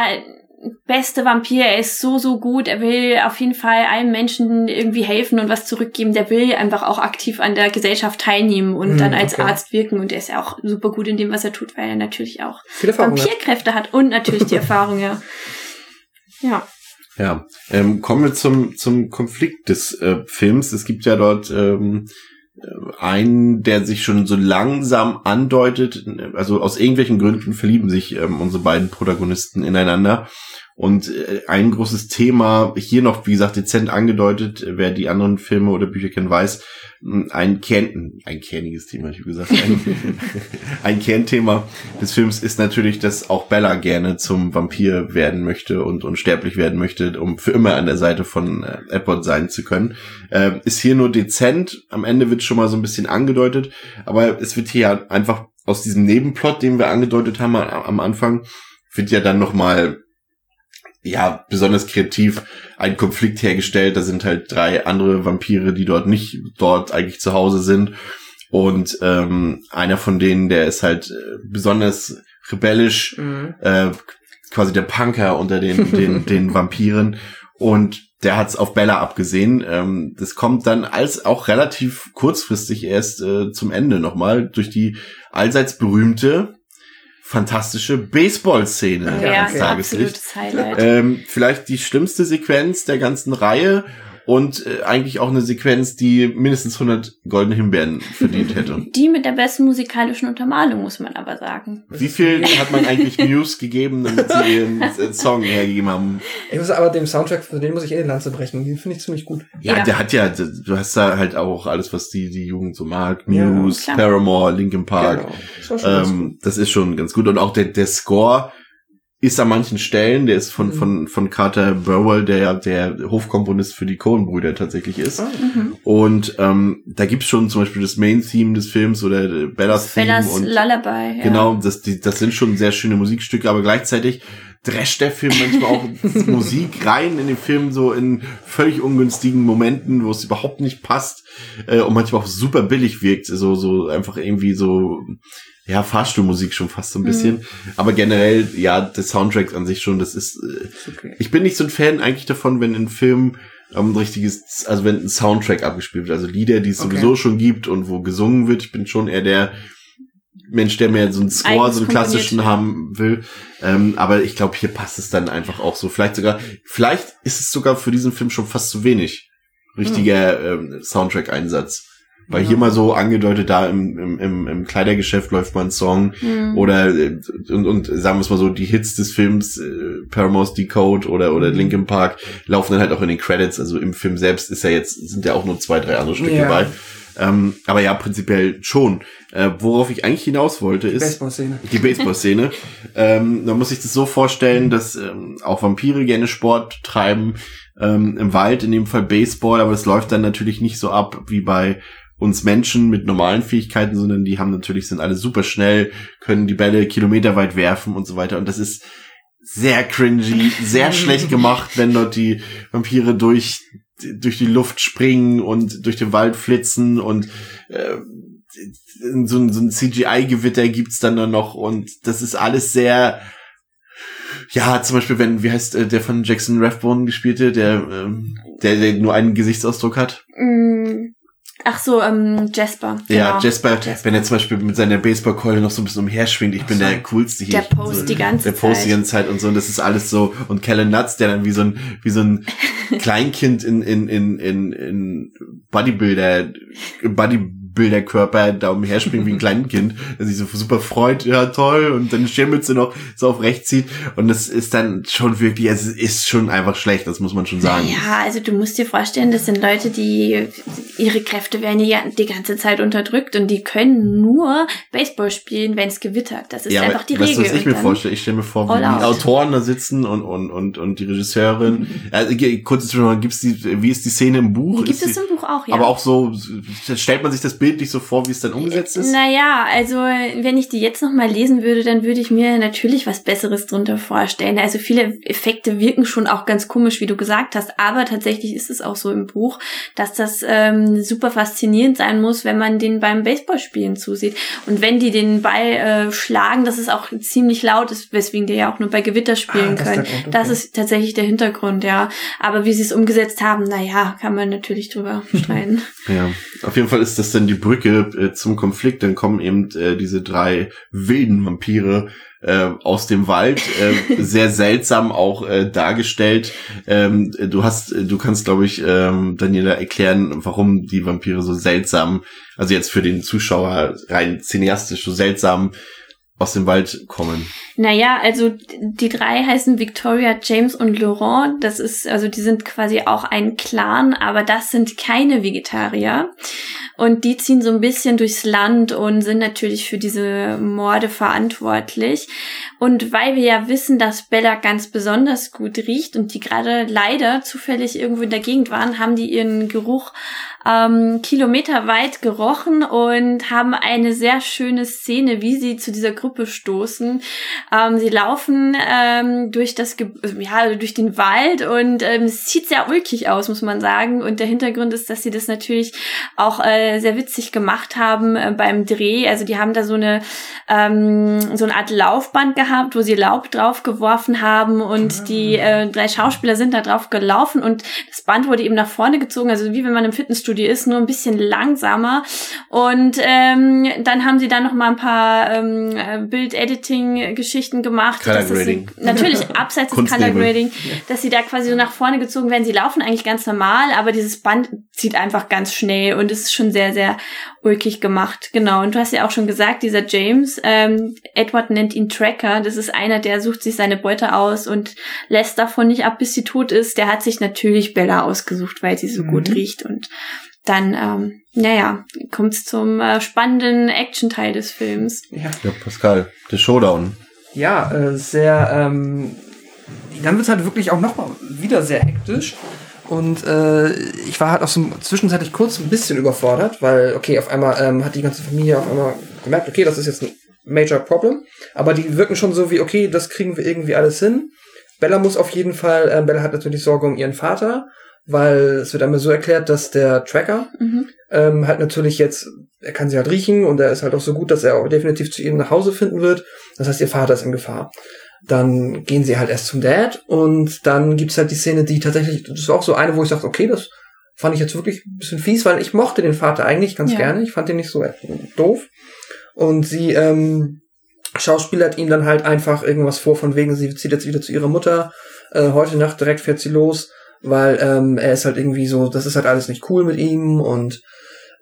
beste Vampir, er ist so, so gut. Er will auf jeden Fall allen Menschen irgendwie helfen und was zurückgeben. Der will einfach auch aktiv an der Gesellschaft teilnehmen und Hm, dann als okay. Arzt wirken. Und er ist ja auch super gut in dem, was er tut, weil er natürlich auch Erfahrung hat. Vampirkräfte hat und natürlich die Erfahrung, ja. Ja. Ja, ähm, kommen wir zum, zum Konflikt des äh, Films. Es gibt ja dort ähm, äh, einen, der sich schon so langsam andeutet. Also aus irgendwelchen Gründen verlieben sich ähm, unsere beiden Protagonisten ineinander. Und äh, ein großes Thema, hier noch, wie gesagt, dezent angedeutet, wer die anderen Filme oder Bücher kennt, weiß, mh, ein Kern, ein kerniges Thema, ich gesagt, ein, ein Kernthema des Films ist natürlich, dass auch Bella gerne zum Vampir werden möchte und unsterblich werden möchte, um für immer an der Seite von äh, Edward sein zu können. Äh, ist hier nur dezent, am Ende wird schon mal so ein bisschen angedeutet, aber es wird hier einfach aus diesem Nebenplot, den wir angedeutet haben am, Anfang, wird ja dann noch mal ja, besonders kreativ ein Konflikt hergestellt. Da sind halt drei andere Vampire, die dort nicht dort eigentlich zu Hause sind. Und ähm, einer von denen, der ist halt äh, besonders rebellisch, Mhm. äh, quasi der Punker unter den, den, den Vampiren. Und der hat's auf Bella abgesehen. Ähm, das kommt dann als auch relativ kurzfristig erst äh, zum Ende nochmal durch die allseits berühmte, fantastische Baseball-Szene Ja. Tageslicht. absolutes Highlight. Ähm, vielleicht die schlimmste Sequenz der ganzen Reihe und äh, eigentlich auch eine Sequenz, die mindestens 100 goldene Himbeeren verdient hätte. Die mit der besten musikalischen Untermalung, muss man aber sagen. Wie viel hat man eigentlich News gegeben, damit sie ihren äh, Song hergegeben haben? Ich muss aber dem Soundtrack, für den muss ich eh die Lanze brechen. Den finde ich ziemlich gut. Ja, Ja. der hat ja, du hast da halt auch alles, was die, die Jugend so mag. Ja, Muse, klar. Paramore, Linkin Park. Genau. Das. Ähm, das ist schon ganz gut. Und auch der, der Score ist an manchen Stellen, der ist von, Mhm. von, von Carter Burwell, der ja der Hofkomponist für die Coen-Brüder tatsächlich ist. Ah. Mhm. Und ähm, da gibt's schon zum Beispiel das Main-Theme des Films oder äh, Bellas Theme. Bellas und Lullaby. Ja. Genau, das, die, das sind schon sehr schöne Musikstücke, aber gleichzeitig drescht der Film manchmal auch Musik rein in den Film, so in völlig ungünstigen Momenten, wo es überhaupt nicht passt äh, und manchmal auch super billig wirkt, so, so einfach irgendwie so, ja, Fahrstuhlmusik schon fast so ein bisschen. Aber generell, ja, der Soundtrack an sich schon, das ist, äh, Okay. ich bin nicht so ein Fan eigentlich davon, wenn in Filmen ähm, ein richtiges, also wenn ein Soundtrack abgespielt wird, also Lieder, die es Okay. sowieso schon gibt und wo gesungen wird. Ich bin schon eher der Mensch, der mehr so einen Score, Eigens so einen klassischen haben will. Ähm, aber ich glaube, hier passt es dann einfach auch so. Vielleicht sogar, vielleicht ist es sogar für diesen Film schon fast zu wenig richtiger ähm, Soundtrack-Einsatz. Weil hier mal so angedeutet, da im, im, im, im Kleidergeschäft läuft mal ein Song Mhm. oder äh, und, und sagen wir es mal so, die Hits des Films, äh, Paramore's Decode oder oder Mhm. Linkin Park, laufen dann halt auch in den Credits. Also im Film selbst ist ja jetzt, sind ja auch nur zwei, drei andere Stücke Ja. dabei. Ähm, aber ja, prinzipiell schon. Äh, worauf ich eigentlich hinaus wollte, ist Baseball-Szene. die Baseball-Szene. ähm, man muss sich das so vorstellen, dass ähm, auch Vampire gerne Sport treiben ähm, im Wald, in dem Fall Baseball, aber das läuft dann natürlich nicht so ab wie bei uns Menschen mit normalen Fähigkeiten, sondern die haben natürlich, sind alle super schnell, können die Bälle kilometerweit werfen und so weiter. Und das ist sehr cringy, sehr schlecht gemacht, wenn dort die Vampire durch, durch die Luft springen und durch den Wald flitzen und äh, so ein, so ein CGI-Gewitter gibt's dann da noch und das ist alles sehr, ja, zum Beispiel, wenn, wie heißt äh, der von Jackson Rathbone gespielte, der, ähm, der, der nur einen Gesichtsausdruck hat? Mm, Ach so, ähm, Jasper. Ja, genau. Jasper, wenn er zum Beispiel mit seiner Baseballkeule noch so ein bisschen umherschwingt, ich bin Ach so. der coolste hier. Der post so, die ganze Der post die Zeit. ganze Zeit und so, und das ist alles so, und Kellen Nuts, der dann wie so ein, wie so ein Kleinkind in, in, in, in, in Bodybuilder, Bodybuilder-Körper da umherspringt wie ein Kleinkind, der sich so super freut, ja toll, und dann die Schirmmütze noch so auf rechts zieht, und das ist dann schon wirklich, es ist schon einfach schlecht, das muss man schon sagen. Ja, also du musst dir vorstellen, das sind Leute, die ihre Kräfte werden ja die ganze Zeit unterdrückt und die können nur Baseball spielen, wenn es gewittert. Das ist ja, einfach die weißt Regel. was ich mir vorstelle? Ich stelle mir vor, wie die. Autoren da sitzen und, und, und, und die Regisseurin. Also, ge- kurz Zwischenfrage, gibt's die, wie ist die Szene im Buch? Die gibt Ist es im Buch auch, ja. Aber auch so, stellt man sich das Bild nicht so vor, wie es dann umgesetzt ist? Naja, also wenn ich die jetzt nochmal lesen würde, dann würde ich mir natürlich was Besseres drunter vorstellen. Also viele Effekte wirken schon auch ganz komisch, wie du gesagt hast, aber tatsächlich ist es auch so im Buch, dass das ähm, super faszinierend sein muss, wenn man den beim Baseballspielen zusieht. Und wenn die den Ball äh, schlagen, dass es auch ziemlich laut ist, weswegen die ja auch nur bei Gewitter spielen Ah, das ist können. Grund, okay. Das ist tatsächlich der Hintergrund, ja. Aber wie sie es umgesetzt haben, naja, kann man natürlich drüber streiten. Ja, auf jeden Fall ist das dann die Brücke äh, zum Konflikt. Dann kommen eben äh, diese drei wilden Vampire äh, aus dem Wald, äh, sehr seltsam auch äh, dargestellt. Ähm, du hast, du kannst, glaube ich, ähm, Daniela erklären, warum die Vampire so seltsam, also jetzt für den Zuschauer rein cineastisch so seltsam aus dem Wald kommen. Naja, also die drei heißen Victoria, James und Laurent. Das ist, also die sind quasi auch ein Clan, aber das sind keine Vegetarier. Und die ziehen so ein bisschen durchs Land und sind natürlich für diese Morde verantwortlich. Und weil wir ja wissen, dass Bella ganz besonders gut riecht und die gerade leider zufällig irgendwo in der Gegend waren, haben die ihren Geruch ähm, kilometerweit gerochen und haben eine sehr schöne Szene, wie sie zu dieser Gruppe stoßen. Ähm, sie laufen ähm, durch das, Ge ja, durch den Wald und ähm, es sieht sehr ulkig aus, muss man sagen. Und der Hintergrund ist, dass sie das natürlich auch äh, sehr witzig gemacht haben äh, beim Dreh. Also die haben da so eine ähm, so eine Art Laufband gehabt, wo sie Laub drauf geworfen haben und die äh, drei Schauspieler sind da drauf gelaufen und das Band wurde eben nach vorne gezogen, also wie wenn man im Fitnessstudio ist, nur ein bisschen langsamer. Und ähm, dann haben sie dann noch mal ein paar ähm, äh, Bild-Editing-Geschichten gemacht. Color dass das Grading. Natürlich abseits des Color. Grading, dass sie da quasi so nach vorne gezogen werden. Sie laufen eigentlich ganz normal, aber dieses Band zieht einfach ganz schnell und es ist schon sehr, sehr ulkig gemacht. Genau. Und du hast ja auch schon gesagt, dieser James, ähm, Edward nennt ihn Tracker. Das ist einer, der sucht sich seine Beute aus und lässt davon nicht ab, bis sie tot ist. Der hat sich natürlich Bella ausgesucht, weil sie so Mhm. gut riecht und dann, ähm, naja, kommt's zum äh, spannenden Action-Teil des Films. Ja, Ja, Pascal, der Showdown. ja äh, sehr, ähm, dann wird's halt wirklich auch nochmal wieder sehr hektisch. Und äh, ich war halt auch so zwischenzeitlich kurz ein bisschen überfordert, weil, okay, auf einmal ähm, hat die ganze Familie auf einmal gemerkt, okay, das ist jetzt ein major problem. Aber die wirken schon so wie, okay, das kriegen wir irgendwie alles hin. Bella muss auf jeden Fall, äh, Bella hat natürlich Sorge um ihren Vater, weil es wird einmal so erklärt, dass der Tracker Mhm. ähm, halt natürlich jetzt, er kann sie halt riechen und er ist halt auch so gut, dass er auch definitiv zu ihnen nach Hause finden wird. Das heißt, ihr Vater ist in Gefahr. Dann gehen sie halt erst zum Dad und dann gibt's halt die Szene, die tatsächlich, das war auch so eine, wo ich dachte, okay, das fand ich jetzt wirklich ein bisschen fies, weil ich mochte den Vater eigentlich ganz Ja. gerne. Ich fand den nicht so doof. Und sie ähm, schauspielert ihm dann halt einfach irgendwas vor, von wegen, sie zieht jetzt wieder zu ihrer Mutter. Äh, heute Nacht direkt fährt sie los, weil ähm, er ist halt irgendwie so, das ist halt alles nicht cool mit ihm und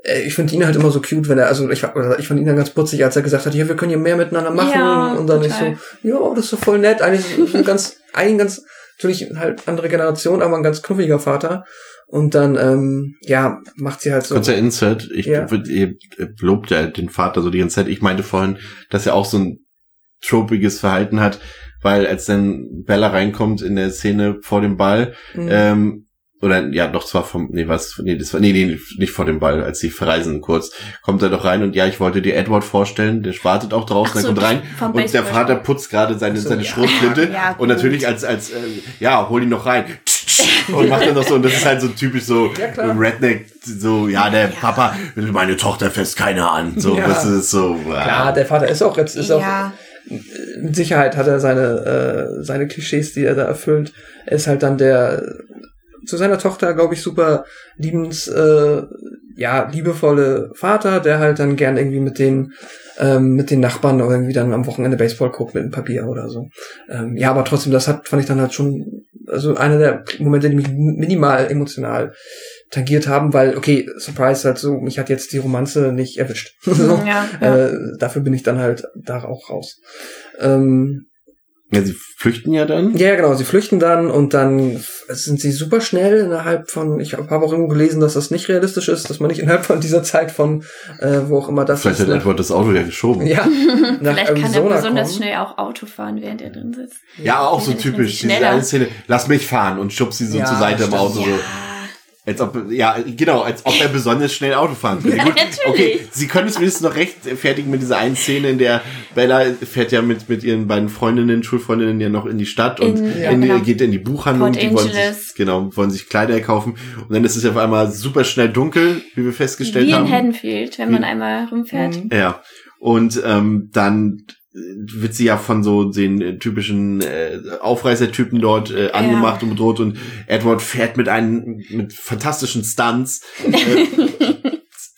äh, ich finde ihn halt immer so cute, wenn er, also ich, ich fand ihn dann ganz putzig, als er gesagt hat, ja, wir können hier mehr miteinander machen Ja, und dann total. ich so, ja, das ist so voll nett, eigentlich so ein ganz, ein ganz, natürlich halt andere Generation, aber ein ganz knuffiger Vater. Und dann, ähm, ja, macht sie halt so. Kurzer Insert, ich Ja. ihr lobt ja den Vater so die ganze Zeit. Ich meinte vorhin, dass er auch so ein tropiges Verhalten hat, weil als dann Bella reinkommt in der Szene vor dem Ball, Mhm. ähm, oder ja, doch zwar vom, nee, was, nee, das war, nee, nee, nicht vor dem Ball, als sie verreisen kurz, kommt er doch rein und ja, ich wollte dir Edward vorstellen, der wartet auch draußen, so, der kommt rein und der. Vater putzt gerade seine, so, seine ja. Schrotflinte Ja, und natürlich als, als, äh, ja, hol ihn noch rein und macht dann noch so, und das ist halt so typisch so Ja. Redneck, so, ja, der Papa, meine Tochter fässt keiner an, so, Ja. das ist so, Klar, der Vater ist auch jetzt, ist auch, ja, mit Sicherheit hat er seine, äh, seine Klischees, die er da erfüllt. Er ist halt dann der, zu seiner Tochter, glaube ich, super liebens, äh, ja, liebevolle Vater, der halt dann gern irgendwie mit den, ähm, mit den Nachbarn irgendwie dann am Wochenende Baseball guckt mit einem Papier oder so. Ähm, ja, aber trotzdem, das hat, fand ich dann halt schon, also einer der Momente, die mich minimal emotional tangiert haben, weil, okay, Surprise halt so, mich hat jetzt die Romanze nicht erwischt. so. ja, ja. Äh, dafür bin ich dann halt da auch raus. Ähm, ja, sie flüchten ja dann. ja, ja, genau, sie flüchten dann und dann sind sie super schnell innerhalb von, ich habe auch irgendwo gelesen, dass das nicht realistisch ist, dass man nicht innerhalb von dieser Zeit von, äh, wo auch immer das Vielleicht ist, hat nach- Edward das Auto ja geschoben. ja, nach Vielleicht kann er Arizona besonders kommen. schnell auch Auto fahren, während er drin sitzt. Ja, auch so Ja, ich bin typisch. Diese eine Szene, lass mich fahren und schubst sie so Ja, zur Seite im. Auto. So. Als ob, ja, genau, als ob er besonders schnell Auto fahren könnte. Gut, natürlich. okay, sie können es wenigstens noch rechtfertigen mit dieser einen Szene, in der Bella fährt ja mit, mit ihren beiden Freundinnen, Schulfreundinnen ja noch in die Stadt und In- ja, in, genau. geht in die Buchhandlung, Port die wollen Angeles. sich, genau, wollen sich Kleider kaufen und dann ist es auf einmal super schnell dunkel, wie wir festgestellt Wie in haben. Haddonfield, wenn man einmal rumfährt. Mhm. Ja. Und ähm, dann wird sie ja von so den äh, typischen äh, Aufreißertypen dort äh, angemacht und bedroht und Edward fährt mit einem mit fantastischen Stunts äh,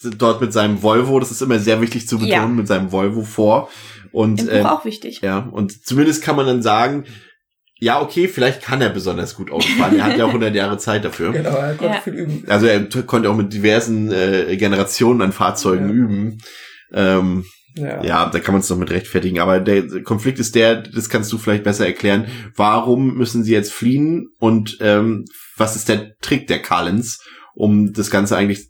dort mit seinem Volvo, das ist immer sehr wichtig zu betonen, Ja. mit seinem Volvo vor und Im Buch ähm, auch wichtig. ja und zumindest kann man dann sagen, ja okay, vielleicht kann er besonders gut Auto fahren, er hat ja auch 100 Jahre Zeit dafür. Genau, er konnte Ja. viel üben. Also er konnte auch mit diversen äh, Generationen an Fahrzeugen Ja. üben. Ähm, Ja. ja, da kann man es noch mit rechtfertigen. Aber der Konflikt ist der, das kannst du vielleicht besser erklären. Warum müssen sie jetzt fliehen und ähm, was ist der Trick der Collins, um das Ganze eigentlich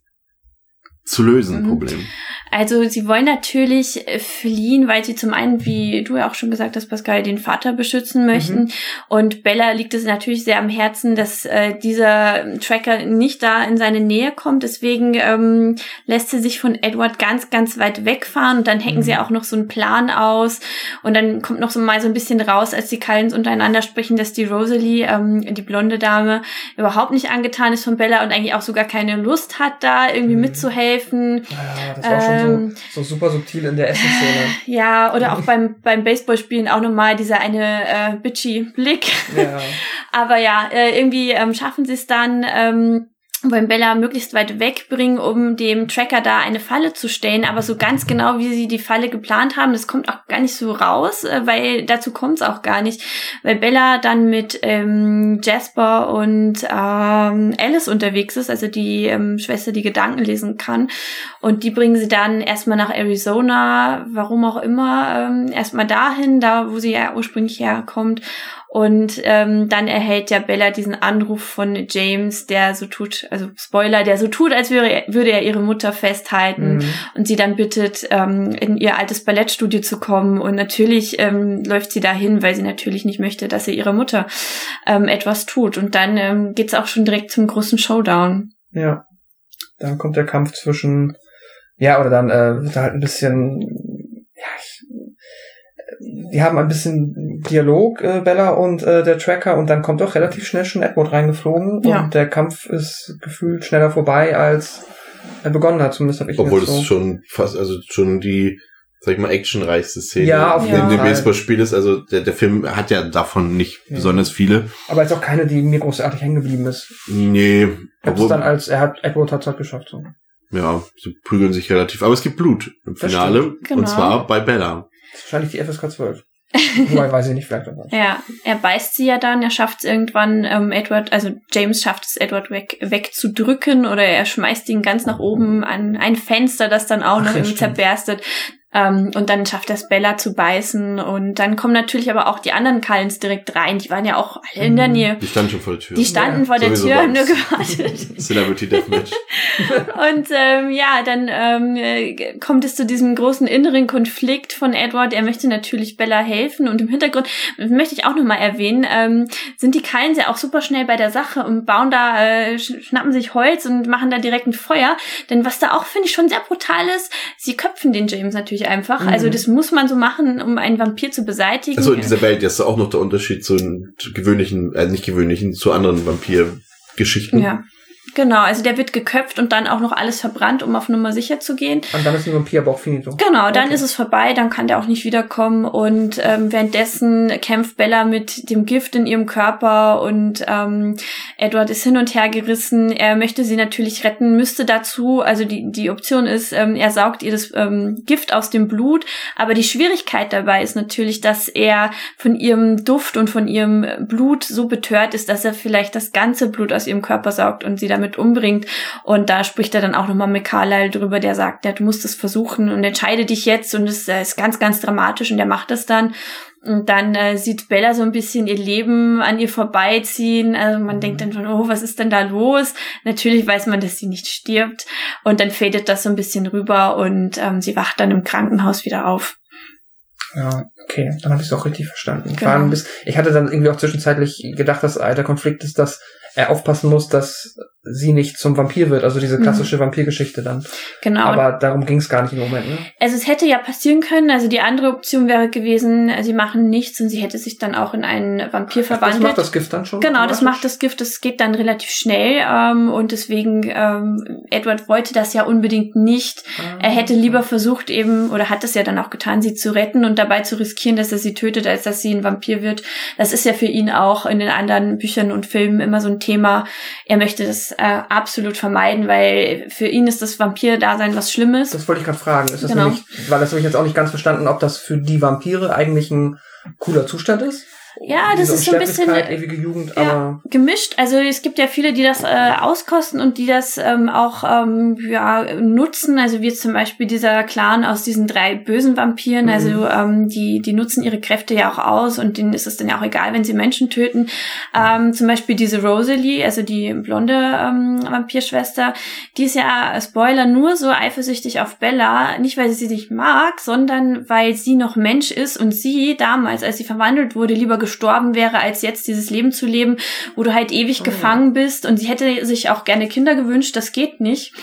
zu lösen, Mhm. Problem? Also sie wollen natürlich äh, fliehen, weil sie zum einen, wie du ja auch schon gesagt hast, Pascal, den Vater beschützen möchten. Und Bella liegt es natürlich sehr am Herzen, dass äh, dieser Tracker nicht da in seine Nähe kommt. Deswegen ähm, lässt sie sich von Edward ganz, ganz weit wegfahren. Und dann hacken Mhm. sie auch noch so einen Plan aus. Und dann kommt noch so mal so ein bisschen raus, als die Cullens untereinander sprechen, dass die Rosalie, ähm, die blonde Dame, überhaupt nicht angetan ist von Bella und eigentlich auch sogar keine Lust hat, da irgendwie Mhm. Mitzuhelfen. Ja, das war schon Ähm, so, so super subtil in der Essensszene. Ja, oder auch beim, beim Baseballspielen auch nochmal dieser eine äh, bitchy Blick. Ja. Aber ja, äh, irgendwie ähm, schaffen sie es dann, ähm, wollen Bella möglichst weit wegbringen, um dem Tracker da eine Falle zu stellen. Aber so ganz genau, wie sie die Falle geplant haben, das kommt auch gar nicht so raus, äh, weil dazu kommt es auch gar nicht. Weil Bella dann mit ähm, Jasper und ähm, Alice unterwegs ist, also die ähm, Schwester, die Gedanken lesen kann. Und die bringen sie dann erstmal nach Arizona, warum auch immer, ähm, erstmal dahin, da wo sie ja ursprünglich herkommt. Und ähm, dann erhält ja Bella diesen Anruf von James, der so tut, also Spoiler, der so tut, als würde er, würde er ihre Mutter festhalten Mhm. und sie dann bittet, ähm, in ihr altes Ballettstudio zu kommen. Und natürlich ähm, läuft sie dahin, weil sie natürlich nicht möchte, dass sie ihrer Mutter ähm, etwas tut. Und dann ähm, geht's auch schon direkt zum großen Showdown. Ja. Dann kommt der Kampf zwischen, ja, oder dann äh, wird halt ein bisschen, die haben ein bisschen Dialog, äh, Bella und äh, der Tracker, und dann kommt doch relativ schnell schon Edward reingeflogen Ja. und der Kampf ist gefühlt schneller vorbei, als er begonnen hat, zumindest habe ich Obwohl es so. schon fast, also schon die, sag ich mal, actionreichste Szene Ja, auf in jeden dem Fall. Baseballspiel ist. Also der, der Film hat ja davon nicht Ja. besonders viele. Aber jetzt auch keine, die mir großartig hängen geblieben ist. Nee, hab's obwohl, dann als, er hat, Edward hat's halt geschafft. So. ja, sie prügeln sich relativ. Aber es gibt Blut im Finale. Genau. Und zwar bei Bella. Wahrscheinlich die FSK 12. Wobei, weiß ich nicht, vielleicht aber. Ja, er beißt sie ja dann, er schafft es irgendwann, ähm, Edward, also James schafft es, Edward weg, wegzudrücken oder er schmeißt ihn ganz nach oben an ein Fenster, das dann auch Ach, noch irgendwie stimmt. zerberstet. Ähm, und dann schafft er es, Bella zu beißen. Und dann kommen natürlich aber auch die anderen Cullens direkt rein. Die waren ja auch alle in der Mhm. Nähe. Die stand schon vor der Tür. Die standen Ja, vor der sowieso Tür, haben nur gewartet. Celebrity Deathmatch. Und ähm, ja, dann ähm, äh, kommt es zu diesem großen inneren Konflikt von Edward. Er möchte natürlich Bella helfen und im Hintergrund das möchte ich auch nochmal erwähnen, ähm, sind die Cullens ja auch super schnell bei der Sache und bauen da, äh, sch- schnappen sich Holz und machen da direkt ein Feuer. Denn was da auch, finde ich, schon sehr brutal ist, sie köpfen den James natürlich einfach. Mhm. Also das muss man so machen, um einen Vampir zu beseitigen. Also in dieser Welt ist auch noch der Unterschied zu, gewöhnlichen, äh, nicht gewöhnlichen, zu anderen Vampir-Geschichten. ja. Genau, also der wird geköpft und dann auch noch alles verbrannt, um auf Nummer sicher zu gehen. Und dann ist ein Vampir aber auch finito. Genau, dann Okay. ist es vorbei, dann kann der auch nicht wiederkommen und ähm, währenddessen kämpft Bella mit dem Gift in ihrem Körper und ähm, Edward ist hin und her gerissen. Er möchte sie natürlich retten, müsste dazu, also die, die Option ist, ähm, er saugt ihr das ähm, Gift aus dem Blut, aber die Schwierigkeit dabei ist natürlich, dass er von ihrem Duft und von ihrem Blut so betört ist, dass er vielleicht das ganze Blut aus ihrem Körper saugt und sie damit umbringt. Und da spricht er dann auch nochmal mit Carlyle drüber, der sagt, ja, du musst es versuchen und entscheide dich jetzt. Und es äh, ist ganz, ganz dramatisch und der macht es dann. Und dann äh, sieht Bella so ein bisschen ihr Leben an ihr vorbeiziehen. Also man denkt dann schon, oh, was ist denn da los? Natürlich weiß man, dass sie nicht stirbt. Und dann fadet das so ein bisschen rüber und ähm, sie wacht dann im Krankenhaus wieder auf. Ja, okay, dann habe ich es auch richtig verstanden. Genau. Ich hatte dann irgendwie auch zwischenzeitlich gedacht, dass der Konflikt ist, dass er aufpassen muss, dass sie nicht zum Vampir wird, also diese klassische Vampirgeschichte dann. Genau. Aber darum ging es gar nicht im Moment, ne? Also es hätte ja passieren können, also die andere Option wäre gewesen, sie machen nichts und sie hätte sich dann auch in einen Vampir Das verwandelt. macht das Gift dann schon. Genau, das macht das Gift, das geht dann relativ schnell ähm, und deswegen, ähm, Edward wollte das ja unbedingt nicht. Ah. Er hätte lieber versucht eben, oder hat es ja dann auch getan, sie zu retten und dabei zu riskieren, dass er sie tötet, als dass sie ein Vampir wird. Das ist ja für ihn auch in den anderen Büchern und Filmen immer so ein Thema. Er möchte das äh, absolut vermeiden, weil für ihn ist das Vampir-Dasein was Schlimmes. Das wollte ich gerade fragen. Ist das Genau. nämlich, weil das habe ich jetzt auch nicht ganz verstanden, ob das für die Vampire eigentlich ein cooler Zustand ist? Ja, das ist so ein bisschen ewige Jugend, ja, aber gemischt. Also es gibt ja viele, die das äh, auskosten und die das ähm, auch ähm, ja, nutzen. Also wie zum Beispiel dieser Clan aus diesen drei bösen Vampiren. Mhm. Also ähm, die, die nutzen ihre Kräfte ja auch aus und denen ist es dann ja auch egal, wenn sie Menschen töten. Ähm, zum Beispiel diese Rosalie, also die blonde ähm, Vampirschwester, die ist ja, Spoiler, nur so eifersüchtig auf Bella. Nicht, weil sie sie nicht mag, sondern weil sie noch Mensch ist und sie damals, als sie verwandelt wurde, lieber gestorben wäre, als jetzt dieses Leben zu leben, wo du halt ewig Oh. gefangen bist. Und sie hätte sich auch gerne Kinder gewünscht, das geht nicht.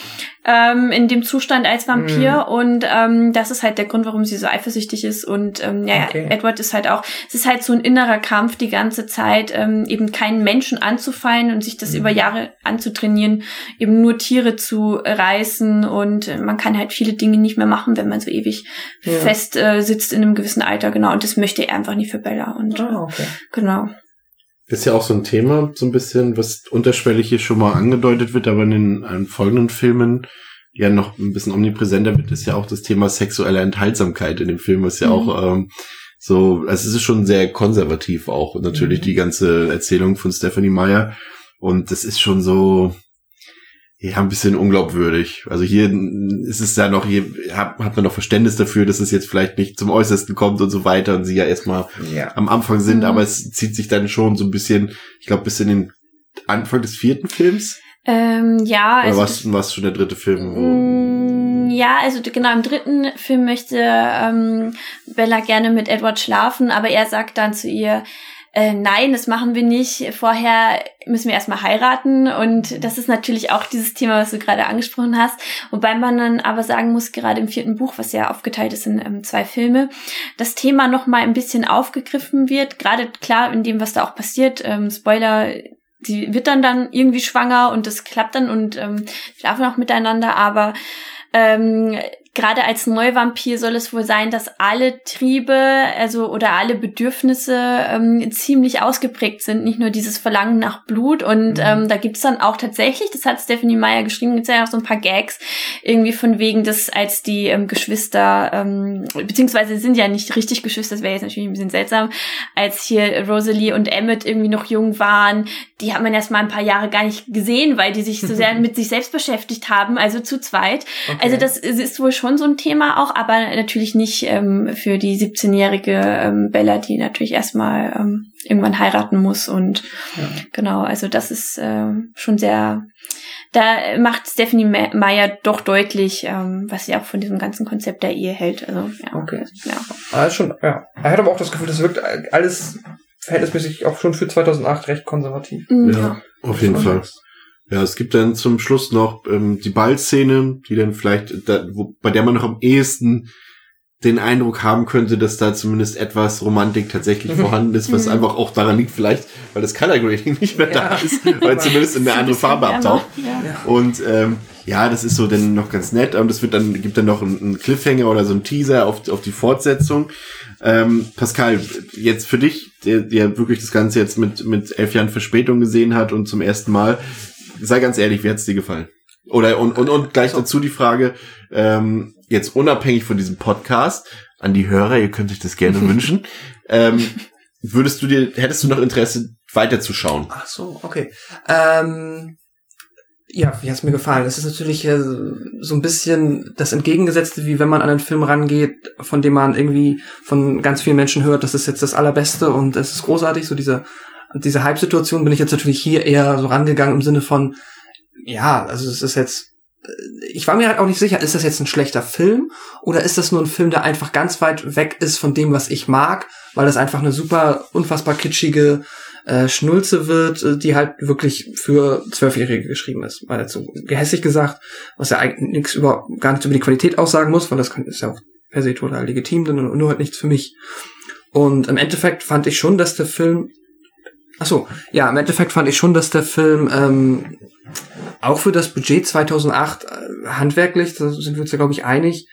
Ähm, in dem Zustand als Vampir. Und ähm, das ist halt der Grund, warum sie so eifersüchtig ist. Und ähm, ja, Okay. Edward ist halt auch, es ist halt so ein innerer Kampf die ganze Zeit, ähm, eben keinen Menschen anzufallen und sich das Mhm. über Jahre anzutrainieren, eben nur Tiere zu reißen. Und äh, man kann halt viele Dinge nicht mehr machen, wenn man so ewig Ja. fest äh, sitzt in einem gewissen Alter. Genau. Und das möchte er einfach nicht für Bella. Und ah, okay. genau. Ist ja auch so ein Thema, so ein bisschen, was unterschwellig hier schon mal angedeutet wird, aber in den in folgenden Filmen ja noch ein bisschen omnipräsenter wird, ist ja auch das Thema sexuelle Enthaltsamkeit in dem Film, was ja Mhm. auch ähm, so, also es ist schon sehr konservativ auch. Natürlich Mhm. die ganze Erzählung von Stephanie Meyer. Und das ist schon so, ja, ein bisschen unglaubwürdig. Also hier ist es ja noch, hier hat, hat man noch Verständnis dafür, dass es jetzt vielleicht nicht zum Äußersten kommt und so weiter und sie ja erstmal Ja. am Anfang sind, Mhm. aber es zieht sich dann schon so ein bisschen, ich glaube, bis in den Anfang des vierten Films. Ähm, ja, Oder also was was schon der dritte Film? Wo, Mm, Ja, also genau im dritten Film möchte ähm, Bella gerne mit Edward schlafen, aber er sagt dann zu ihr, äh, nein, das machen wir nicht. Vorher müssen wir erstmal heiraten. Und das ist natürlich auch dieses Thema, was du gerade angesprochen hast. Wobei man dann aber sagen muss, gerade im vierten Buch, was ja aufgeteilt ist in ähm, zwei Filme, das Thema noch mal ein bisschen aufgegriffen wird. Gerade klar in dem, was da auch passiert. Ähm, Spoiler, sie wird dann dann irgendwie schwanger und das klappt dann und ähm, schlafen auch miteinander, aber ähm, gerade als Neuvampir soll es wohl sein, dass alle Triebe, also oder alle Bedürfnisse ähm, ziemlich ausgeprägt sind, nicht nur dieses Verlangen nach Blut. Und mhm. ähm, da gibt es dann auch tatsächlich, das hat Stephanie Meyer geschrieben, gibt es ja auch so ein paar Gags, irgendwie von wegen, dass als die ähm, Geschwister, ähm, beziehungsweise sind ja nicht richtig Geschwister, das wäre jetzt natürlich ein bisschen seltsam, als hier Rosalie und Emmett irgendwie noch jung waren, die hat man erst mal ein paar Jahre gar nicht gesehen, weil die sich so sehr mit sich selbst beschäftigt haben, also zu zweit. Okay. Also das ist wohl schon so ein Thema auch, aber natürlich nicht ähm, für die 17-jährige ähm, Bella, die natürlich erstmal ähm, irgendwann heiraten muss. Und ja. genau, also das ist äh, schon sehr, da macht Stephanie Meyer doch deutlich, ähm, was sie auch von diesem ganzen Konzept der Ehe hält. Also, ja. Okay. Ja. Also schon, ja. Er hat aber auch das Gefühl, das wirkt alles verhältnismäßig auch schon für 2008 recht konservativ. Mhm. Ja, auf jeden Fall. Ja, es gibt dann zum Schluss noch ähm, die Ballszene, die dann vielleicht, da, wo, bei der man noch am ehesten den Eindruck haben könnte, dass da zumindest etwas Romantik tatsächlich vorhanden ist, was mhm. einfach auch daran liegt, vielleicht, weil das Color Grading nicht mehr ja. da ist, weil zumindest in eine andere Farbe abtaucht. Ja. Und ähm, ja, das ist so dann noch ganz nett. Und es wird dann, gibt dann noch einen Cliffhanger oder so einen Teaser auf, auf die Fortsetzung. Ähm, Pascal, jetzt für dich, der, der wirklich das Ganze jetzt mit, mit elf Jahren Verspätung gesehen hat und zum ersten Mal, sei ganz ehrlich, wie hat's dir gefallen? Oder und, und, und gleich dazu die Frage, ähm, jetzt unabhängig von diesem Podcast, an die Hörer, ihr könnt euch das gerne wünschen. Ähm, würdest du dir, hättest du noch Interesse, weiterzuschauen? Ach so, okay. Ähm, ja, wie hat's mir gefallen? Es ist natürlich äh, so ein bisschen das Entgegengesetzte, wie wenn man an einen Film rangeht, von dem man irgendwie von ganz vielen Menschen hört, das ist jetzt das Allerbeste und es ist großartig. So diese, diese Hype-Situation bin ich jetzt natürlich hier eher so rangegangen im Sinne von, ja, also es ist jetzt, äh, ich war mir halt auch nicht sicher, ist das jetzt ein schlechter Film oder ist das nur ein Film, der einfach ganz weit weg ist von dem, was ich mag, weil das einfach eine super, unfassbar kitschige äh, Schnulze wird, äh, die halt wirklich für Zwölfjährige geschrieben ist. Weil so gehässig gesagt, was ja eigentlich nichts über, gar nichts über die Qualität aussagen muss, weil das ist ja auch per se total legitim, nur, nur halt nichts für mich. Und im Endeffekt fand ich schon, dass der Film Ach so, ja, im Endeffekt fand ich schon, dass der Film ähm, auch für das Budget 2008 äh, handwerklich, da sind wir uns ja glaube ich einig,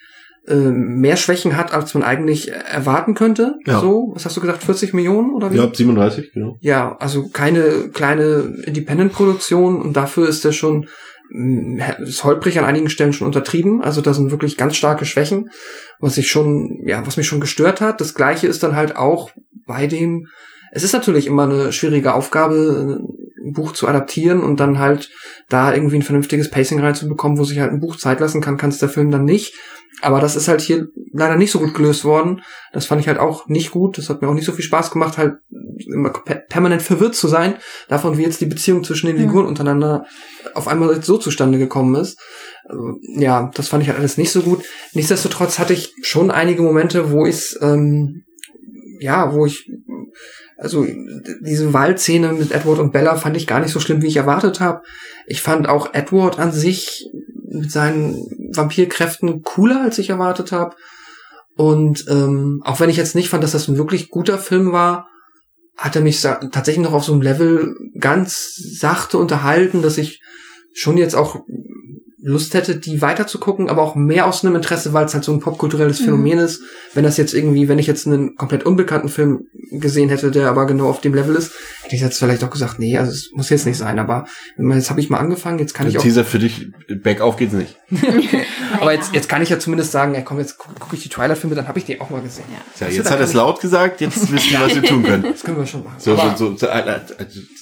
äh, mehr Schwächen hat, als man eigentlich erwarten könnte. Ja. So, was hast du gesagt, 40 Millionen oder wie? Ja, 37, genau. Ja, also keine kleine Independent-Produktion und dafür ist er schon mm, ist holprig an einigen Stellen schon untertrieben. Also da sind wirklich ganz starke Schwächen, was ich schon, ja, was mich schon gestört hat. Das gleiche ist dann halt auch bei dem es ist natürlich immer eine schwierige Aufgabe, ein Buch zu adaptieren und dann halt da irgendwie ein vernünftiges Pacing reinzubekommen, wo sich halt ein Buch Zeit lassen kann, kann es der Film dann nicht. Aber das ist halt hier leider nicht so gut gelöst worden. Das fand ich halt auch nicht gut. Das hat mir auch nicht so viel Spaß gemacht, halt immer permanent verwirrt zu sein, davon wie jetzt die Beziehung zwischen den Figuren untereinander auf einmal so zustande gekommen ist. Ja, das fand ich halt alles nicht so gut. Nichtsdestotrotz hatte ich schon einige Momente, wo ich ähm, ja, wo ich also diese Waldszene mit Edward und Bella fand ich gar nicht so schlimm, wie ich erwartet habe. Ich fand auch Edward an sich mit seinen Vampirkräften cooler, als ich erwartet habe. Und ähm, auch wenn ich jetzt nicht fand, dass das ein wirklich guter Film war, hat er mich tatsächlich noch auf so einem Level ganz sachte unterhalten, dass ich schon jetzt auch Lust hätte, die weiter zu gucken, aber auch mehr aus einem Interesse, weil es halt so ein popkulturelles mhm. Phänomen ist. Wenn das jetzt irgendwie, wenn ich jetzt einen komplett unbekannten Film gesehen hätte, der aber genau auf dem Level ist, hätte ich jetzt vielleicht auch gesagt, nee, also es muss jetzt nicht sein, aber jetzt habe ich mal angefangen, jetzt kann Der ich auch. Teaser für dich, Backauf geht's nicht. aber jetzt, jetzt kann ich ja zumindest sagen, ja komm, jetzt gucke guck ich die Twilight-Filme, dann habe ich die auch mal gesehen. Ja, ja jetzt hat er es laut gesagt, jetzt wissen wir, was wir tun können. Das können wir schon machen. So, so, so, so alle,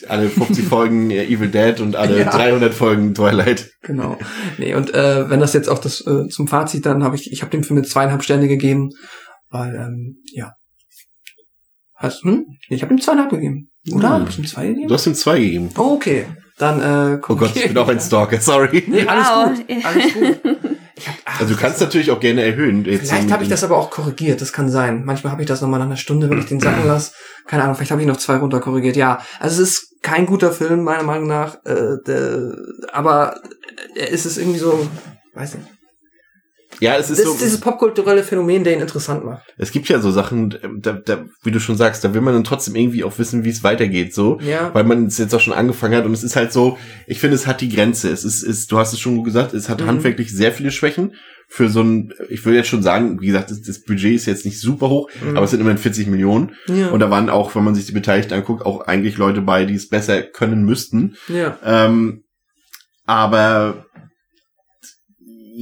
alle 50 Folgen Evil Dead und alle ja. 300 Folgen Twilight. Genau. Nee, und äh, wenn das jetzt auch das äh, zum Fazit, dann habe ich, ich habe dem Film mit zweieinhalb Sterne gegeben, weil, ähm, ja. Hast, hm? Ich habe ihm zweieinhalb gegeben. Oder? Hm. Hab ich ihm zwei gegeben? Du hast ihm zwei gegeben. Oh, okay. Dann, äh, Oh Gott, ich bin auch ein Stalker, sorry. Nee, alles wow. gut. Alles gut. Also du kannst natürlich auch gerne erhöhen. Vielleicht habe ich das aber auch korrigiert, das kann sein. Manchmal habe ich das nochmal nach einer Stunde, wenn ich den sacken lasse. Keine Ahnung, vielleicht habe ich noch zwei runter korrigiert. Ja, also es ist kein guter Film, meiner Meinung nach. Äh, der, aber er ist es irgendwie so, weiß nicht. Ja, es ist Das so. ist dieses popkulturelle Phänomen, der ihn interessant macht. Es gibt ja so Sachen, da, da, wie du schon sagst, da will man dann trotzdem irgendwie auch wissen, wie es weitergeht, so. Ja. Weil man es jetzt auch schon angefangen hat und es ist halt so, ich finde, es hat die Grenze. Es ist, ist du hast es schon gesagt, es hat Mhm. handwerklich sehr viele Schwächen. Für so ein, ich will jetzt schon sagen, wie gesagt, das, das Budget ist jetzt nicht super hoch, Mhm. aber es sind immerhin 40 Millionen. Ja. Und da waren auch, wenn man sich die Beteiligten anguckt, auch eigentlich Leute bei, die es besser können müssten. Ja. Ähm, aber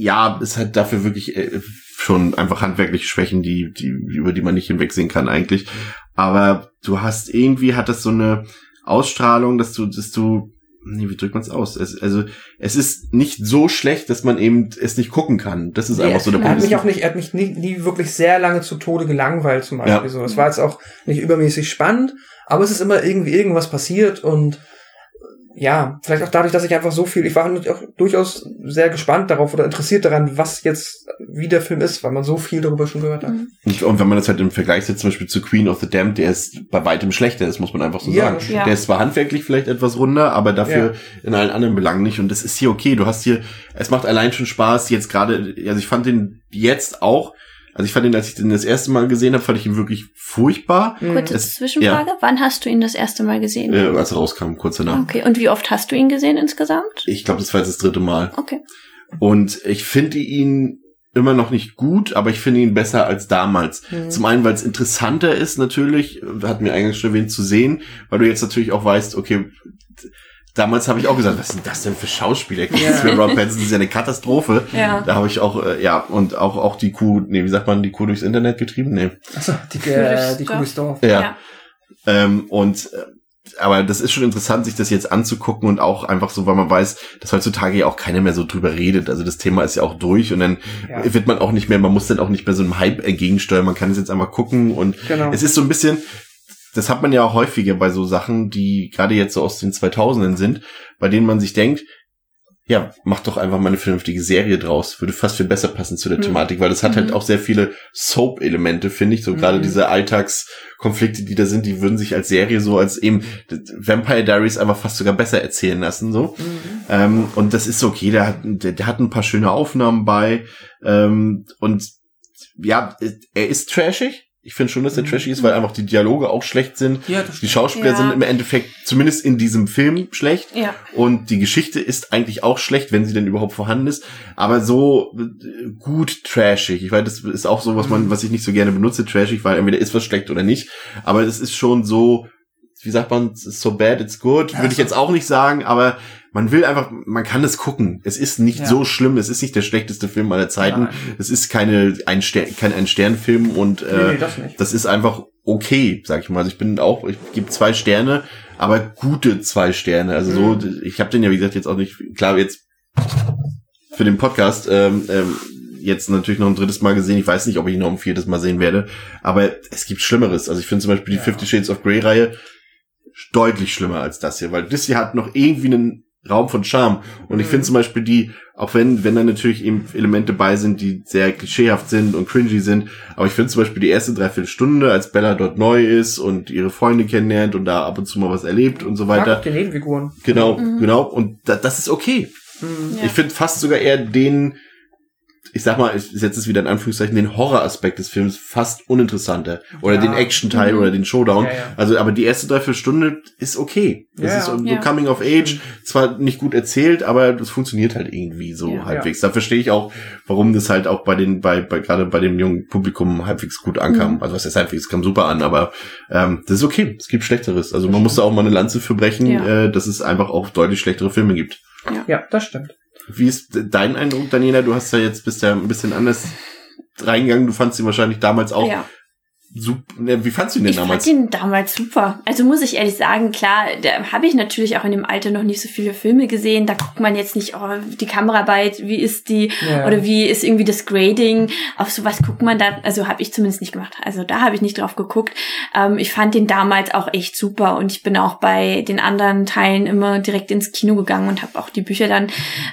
ja, es hat dafür wirklich äh, schon einfach handwerkliche Schwächen, die, die, über die man nicht hinwegsehen kann eigentlich. Aber du hast irgendwie hat das so eine Ausstrahlung, dass du, dass du, nee, wie drückt man es aus? Es, also es ist nicht so schlecht, dass man eben es nicht gucken kann. Das ist einfach so der er hat Punkt. mich auch nicht, er hat mich nie, nie wirklich sehr lange zu Tode gelangweilt zum Beispiel. Ja. So, es war jetzt auch nicht übermäßig spannend, aber es ist immer irgendwie irgendwas passiert und ja, vielleicht auch dadurch, dass ich einfach so viel, ich war auch durchaus sehr gespannt darauf oder interessiert daran, was jetzt, wie der Film ist, weil man so viel darüber schon gehört hat. Und und wenn man das halt im Vergleich setzt, zum Beispiel zu Queen of the Damned, der ist bei weitem schlechter, das muss man einfach so Ja, sagen. stimmt. Der ist zwar handwerklich vielleicht etwas runder, aber dafür in allen anderen Belangen nicht. Und das ist hier okay. Du hast hier, es macht allein schon Spaß, jetzt gerade, also ich fand den jetzt auch, also ich fand den, als ich den das erste Mal gesehen habe, fand ich ihn wirklich furchtbar. Kurze Es- Zwischenfrage. Wann hast du ihn das erste Mal gesehen? Äh, als er rauskam, kurz danach. Okay, und wie oft hast du ihn gesehen insgesamt? Ich glaube, das war jetzt das dritte Mal. Okay. Und ich finde ihn immer noch nicht gut, aber ich finde ihn besser als damals. Mhm. Zum einen, weil es interessanter ist natürlich, hat mir eingangs schon erwähnt, zu sehen, weil du jetzt natürlich auch weißt, okay, damals habe ich auch gesagt, was sind das denn für Schauspieler? Ja. Für Rob das ist ja eine Katastrophe. Ja. Da habe ich auch, äh, ja, und auch, auch die Kuh, nee, wie sagt man, die Kuh durchs Internet getrieben? Nee. Achso, die, äh, die Kuh ist Dorf. Ja. Ähm, und äh, aber das ist schon interessant, sich das jetzt anzugucken und auch einfach so, weil man weiß, dass heutzutage ja auch keiner mehr so drüber redet. Also das Thema ist ja auch durch und dann Ja. wird man auch nicht mehr, man muss dann auch nicht mehr so einem Hype entgegensteuern. Man kann es jetzt einmal gucken und Genau. es ist so ein bisschen, das hat man ja auch häufiger bei so Sachen, die gerade jetzt so aus den 2000ern sind, bei denen man sich denkt, ja, mach doch einfach mal eine vernünftige Serie draus. Würde fast viel besser passen zu der Mhm. Thematik, weil das hat halt auch sehr viele Soap-Elemente, finde ich. So gerade Mhm. diese Alltagskonflikte, die da sind, die würden sich als Serie so als eben Vampire Diaries einfach fast sogar besser erzählen lassen, so. Mhm. Ähm, und das ist okay, der hat, der, der hat ein paar schöne Aufnahmen bei. Ähm, und ja, er ist trashig. Ich finde schon, dass er trashig ist, weil einfach die Dialoge auch schlecht sind. Ja, das Die Schauspieler Ja. sind im Endeffekt, zumindest in diesem Film, schlecht. Ja. Und die Geschichte ist eigentlich auch schlecht, wenn sie denn überhaupt vorhanden ist. Aber so äh, gut trashig. Ich weiß, das ist auch so, was man, was ich nicht so gerne benutze, trashig, weil entweder ist was schlecht oder nicht. Aber es ist schon so, wie sagt man, so bad it's good, würde ich jetzt auch nicht sagen, aber man will einfach, man kann es gucken. Es ist nicht Ja. so schlimm, es ist nicht der schlechteste Film aller Zeiten. Nein. Es ist keine ein Stern, kein ein Sternfilm und Nee, äh, nee, das nicht. das ist einfach okay, sag ich mal. Also ich bin auch, ich gebe zwei Sterne, aber gute zwei Sterne. Also so, Mhm. ich habe den ja wie gesagt jetzt auch nicht, klar jetzt für den Podcast ähm, ähm, jetzt natürlich noch ein drittes Mal gesehen. Ich weiß nicht, ob ich ihn noch ein viertes Mal sehen werde, aber es gibt Schlimmeres. Also ich finde zum Beispiel die Ja. Fifty Shades of Grey Reihe deutlich schlimmer als das hier, weil das hier hat noch irgendwie einen Raum von Charme. Und ich Mhm. finde zum Beispiel die, auch wenn, wenn da natürlich eben Elemente bei sind, die sehr klischeehaft sind und cringy sind, aber ich finde zum Beispiel die erste Dreiviertelstunde, als Bella dort neu ist und ihre Freunde kennenlernt und da ab und zu mal was erlebt und so weiter. die Nebenfiguren. Genau, genau. Und da, das ist okay. Mhm. Ja. Ich finde fast sogar eher den, ich sag mal, ich setze es wieder in Anführungszeichen, den Horroraspekt des Films fast uninteressanter. Oder Ja. den Action-Teil oder den Showdown. Ja, ja. Also, aber die erste Dreiviertelstunde ist okay. Das Ja, ist so, ja. Coming of Age, zwar nicht gut erzählt, aber das funktioniert halt irgendwie so Ja. halbwegs. Da verstehe ich auch, warum das halt auch bei den, bei, bei gerade bei dem jungen Publikum halbwegs gut ankam. Mhm. Also was heißt halbwegs, es kam super an, aber ähm, das ist okay. Es gibt Schlechteres. Also man muss da auch mal eine Lanze für brechen, Ja. äh, dass es einfach auch deutlich schlechtere Filme gibt. Ja, das stimmt. Wie ist dein Eindruck, Daniela? Du hast ja jetzt bist ja ein bisschen anders reingegangen. Du fandst ihn wahrscheinlich damals auch ja. Super. Ne, wie fandst du ihn denn Ich damals? fand ihn damals super. Also muss ich ehrlich sagen, klar, da habe ich natürlich auch in dem Alter noch nicht so viele Filme gesehen. Da guckt man jetzt nicht, oh, die Kameraarbeit, wie ist die Ja. oder wie ist irgendwie das Grading. Auf sowas guckt man da, also habe ich zumindest nicht gemacht. Also da habe ich nicht drauf geguckt. Ähm, ich fand den damals auch echt super und ich bin auch bei den anderen Teilen immer direkt ins Kino gegangen und habe auch die Bücher dann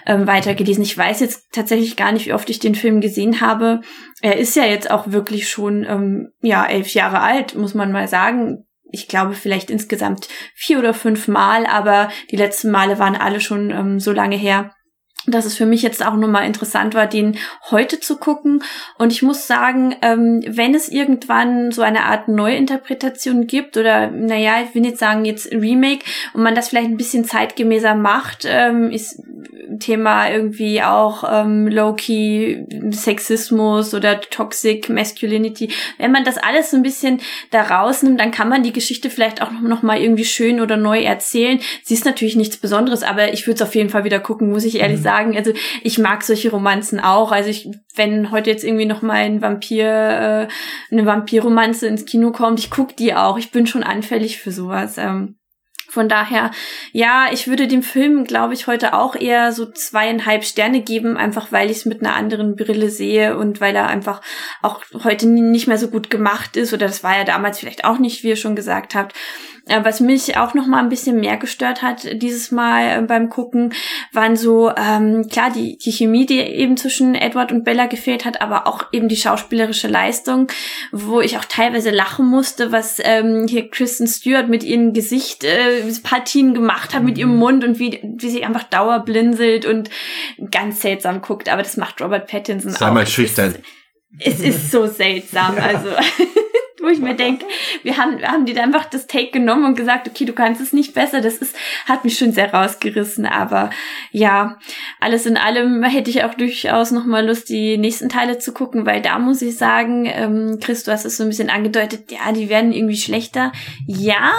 ähm, weitergelesen. Ich weiß jetzt tatsächlich gar nicht, wie oft ich den Film gesehen habe. Er ist ja jetzt auch wirklich schon ähm, ja elf Jahre alt, muss man mal sagen. Ich glaube vielleicht insgesamt vier oder fünf Mal, aber die letzten Male waren alle schon ähm, so lange her, dass es für mich jetzt auch nochmal interessant war, den heute zu gucken. Und ich muss sagen, ähm, wenn es irgendwann so eine Art Neuinterpretation gibt oder, naja, ich will jetzt sagen, jetzt Remake und man das vielleicht ein bisschen zeitgemäßer macht, ähm, ist Thema irgendwie auch ähm, Low-Key Sexismus oder Toxic Masculinity. Wenn man das alles so ein bisschen da rausnimmt, dann kann man die Geschichte vielleicht auch noch mal irgendwie schön oder neu erzählen. Sie ist natürlich nichts Besonderes, aber ich würde es auf jeden Fall wieder gucken, muss ich ehrlich sagen. Also ich mag solche Romanzen auch. Also ich, wenn heute jetzt irgendwie noch mal ein Vampir, äh, eine Vampirromanze ins Kino kommt, ich guck die auch. Ich bin schon anfällig für sowas. Ähm, von daher, ja, ich würde dem Film, glaube ich, heute auch eher so zweieinhalb Sterne geben, einfach weil ich es mit einer anderen Brille sehe und weil er einfach auch heute nicht mehr so gut gemacht ist oder das war ja damals vielleicht auch nicht, wie ihr schon gesagt habt. Äh, Was mich auch noch mal ein bisschen mehr gestört hat dieses Mal äh, beim Gucken, waren so ähm, klar die die Chemie, die eben zwischen Edward und Bella gefehlt hat, aber auch eben die schauspielerische Leistung, wo ich auch teilweise lachen musste, was ähm, hier Kristen Stewart mit ihrem Gesicht äh, Partien gemacht hat, mit ihrem Mund und wie wie sie einfach dauerblinzelt und ganz seltsam guckt. Aber das macht Robert Pattinson Sei auch. mal Es schüchtern. Es ist so seltsam, also wo ich mir denke, wir haben, haben die da einfach das Take genommen und gesagt, okay, du kannst es nicht besser. Das ist, hat mich schon sehr rausgerissen. Aber ja, alles in allem hätte ich auch durchaus noch mal Lust, die nächsten Teile zu gucken, weil da muss ich sagen, ähm, Chris, du hast es so ein bisschen angedeutet, ja, die werden irgendwie schlechter. Ja,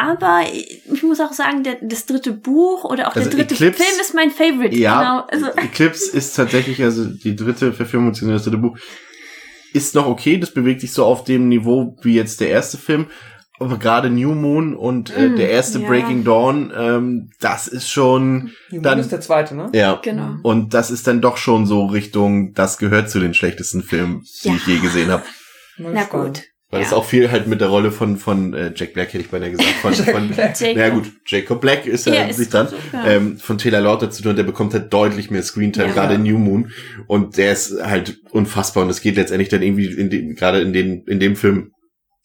aber ich muss auch sagen, der, das dritte Buch oder auch Also der dritte Eclipse- Film ist mein Favorite. Ja, Genau. Also, Eclipse ist tatsächlich, also die dritte Verfilmung, das dritte Buch, ist noch okay. Das bewegt sich so auf dem Niveau wie jetzt der erste Film. Aber gerade New Moon und äh, Mm, der erste ja. Breaking Dawn, ähm, das ist schon Human dann ist der zweite, ne? ja. genau. Und das ist dann doch schon so Richtung, das gehört zu den schlechtesten Filmen, die Ja. ich je gesehen habe. Na gut. Weil Ja. es auch viel halt mit der Rolle von von äh, Jack Black hätte ich beinahe gesagt. Von, von Jacob. na gut, Jacob Black ist ja, nicht dran. so, ja. Ähm, von Taylor Lauter zu tun, der bekommt halt deutlich mehr Screentime, Ja. gerade in New Moon. Und der ist halt unfassbar. Und es geht letztendlich dann irgendwie in dem, gerade in den, in dem Film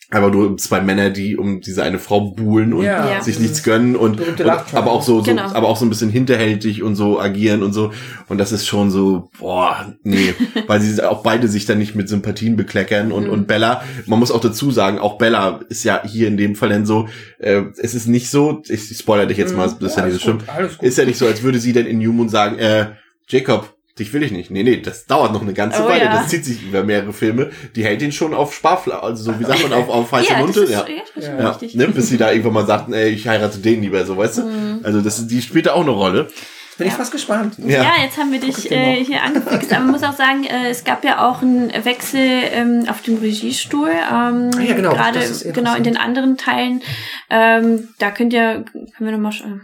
aber nur zwei Männer, die um diese eine Frau buhlen und Ja. Ja. sich nichts gönnen und, und aber auch so, so Genau. aber auch so ein bisschen hinterhältig und so agieren und so und das ist schon so boah nee weil sie auch beide sich dann nicht mit Sympathien bekleckern und Mhm. und Bella man muss auch dazu sagen auch Bella ist ja hier in dem Fall dann so äh, es ist nicht so ich, ich spoiler dich jetzt mal das ist ja, nicht so schlimm ist ja nicht so als würde sie dann in New Moon sagen äh, Jacob dich will ich nicht. Nee, nee, das dauert noch eine ganze Oh, Weile. ja. Das zieht sich über mehrere Filme. Die hält ihn schon auf Sparfla, also so, wie sagt man, auf, auf heiße ja, Munte. ist, Ja. ja, Ja, richtig. ne, bis sie da irgendwann mal sagten, ey, ich heirate den lieber, so, weißt du? Mhm. Also, das, die spielt da auch eine Rolle. Bin ich fast gespannt. Ja, jetzt haben wir dich äh, hier angefixt. Aber man muss auch sagen, äh, es gab ja auch einen Wechsel ähm, auf dem Regiestuhl. Ähm, Ah ja, genau, Gerade ist genau in den anderen Teilen. Ähm, da könnt ihr, können wir nochmal schauen.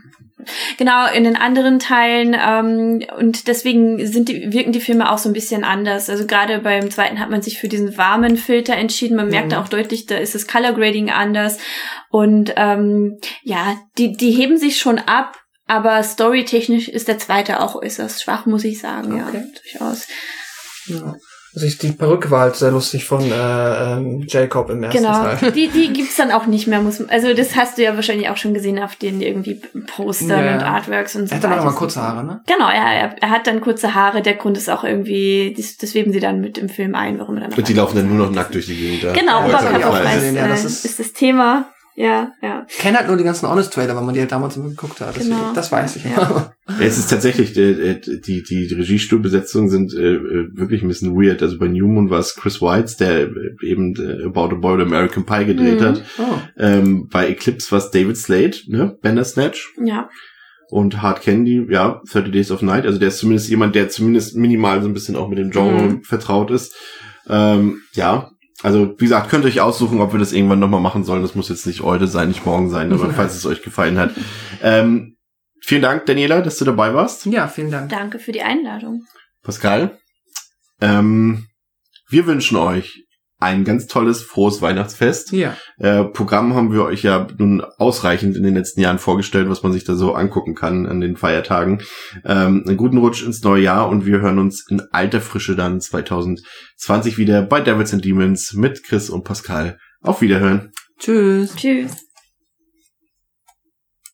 Genau, in den anderen Teilen ähm, und deswegen sind die, wirken die Filme auch so ein bisschen anders. Also gerade beim zweiten hat man sich für diesen warmen Filter entschieden. Man merkt Mhm. da auch deutlich, da ist das Color Grading anders. Und ähm, ja, die, die heben sich schon ab, aber storytechnisch ist der zweite auch äußerst schwach, muss ich sagen. Okay. Ja, durchaus. Ja. Also ich, die Perücke war halt sehr lustig von äh, ähm, Jacob im ersten Genau. Teil. Die, die gibt's dann auch nicht mehr, muss man, also das hast du ja wahrscheinlich auch schon gesehen auf den irgendwie Postern Ja. und Artworks und so Er hat dann auch mal kurze Haare, ne? Genau, ja, er, er hat dann kurze Haare. Der Grund ist auch irgendwie, das, das weben sie dann mit im Film ein, warum er dann Und die laufen dann nur noch nackt durch die Gegend. da. Genau, Oberkörper ist, Ja, das äh, ist- ist das Thema. Ja, ja. Ich kenne halt nur die ganzen Honest-Trailer, weil man die halt damals immer geguckt hat. Deswegen, Genau. Das weiß ich. Ja. Es ist tatsächlich, äh, die, die, die Regiestuhlbesetzungen sind äh, äh, wirklich ein bisschen weird. Also bei Newman war es Chris Weitz, der äh, eben äh, About a Boy oder American Pie gedreht Mhm. hat. oh. Ähm, bei Eclipse war es David Slade, ne? Bandersnatch. Ja. Und Hard Candy, ja, 30 Days of Night. Also der ist zumindest jemand, der zumindest minimal so ein bisschen auch mit dem Genre Mhm. vertraut ist. Ähm, ja, Also, wie gesagt, könnt ihr euch aussuchen, ob wir das irgendwann nochmal machen sollen. Das muss jetzt nicht heute sein, nicht morgen sein, aber falls es euch gefallen hat. Ähm, vielen Dank, Daniela, dass du dabei warst. Ja, vielen Dank. Danke für die Einladung. Pascal. Ähm, wir wünschen euch ein ganz tolles, frohes Weihnachtsfest. Ja. Äh, Programm haben wir euch ja nun ausreichend in den letzten Jahren vorgestellt, was man sich da so angucken kann an den Feiertagen. Ähm, einen guten Rutsch ins neue Jahr und wir hören uns in alter Frische dann 2020 wieder bei Devils and Demons mit Chris und Pascal. Auf Wiederhören. Tschüss. Tschüss.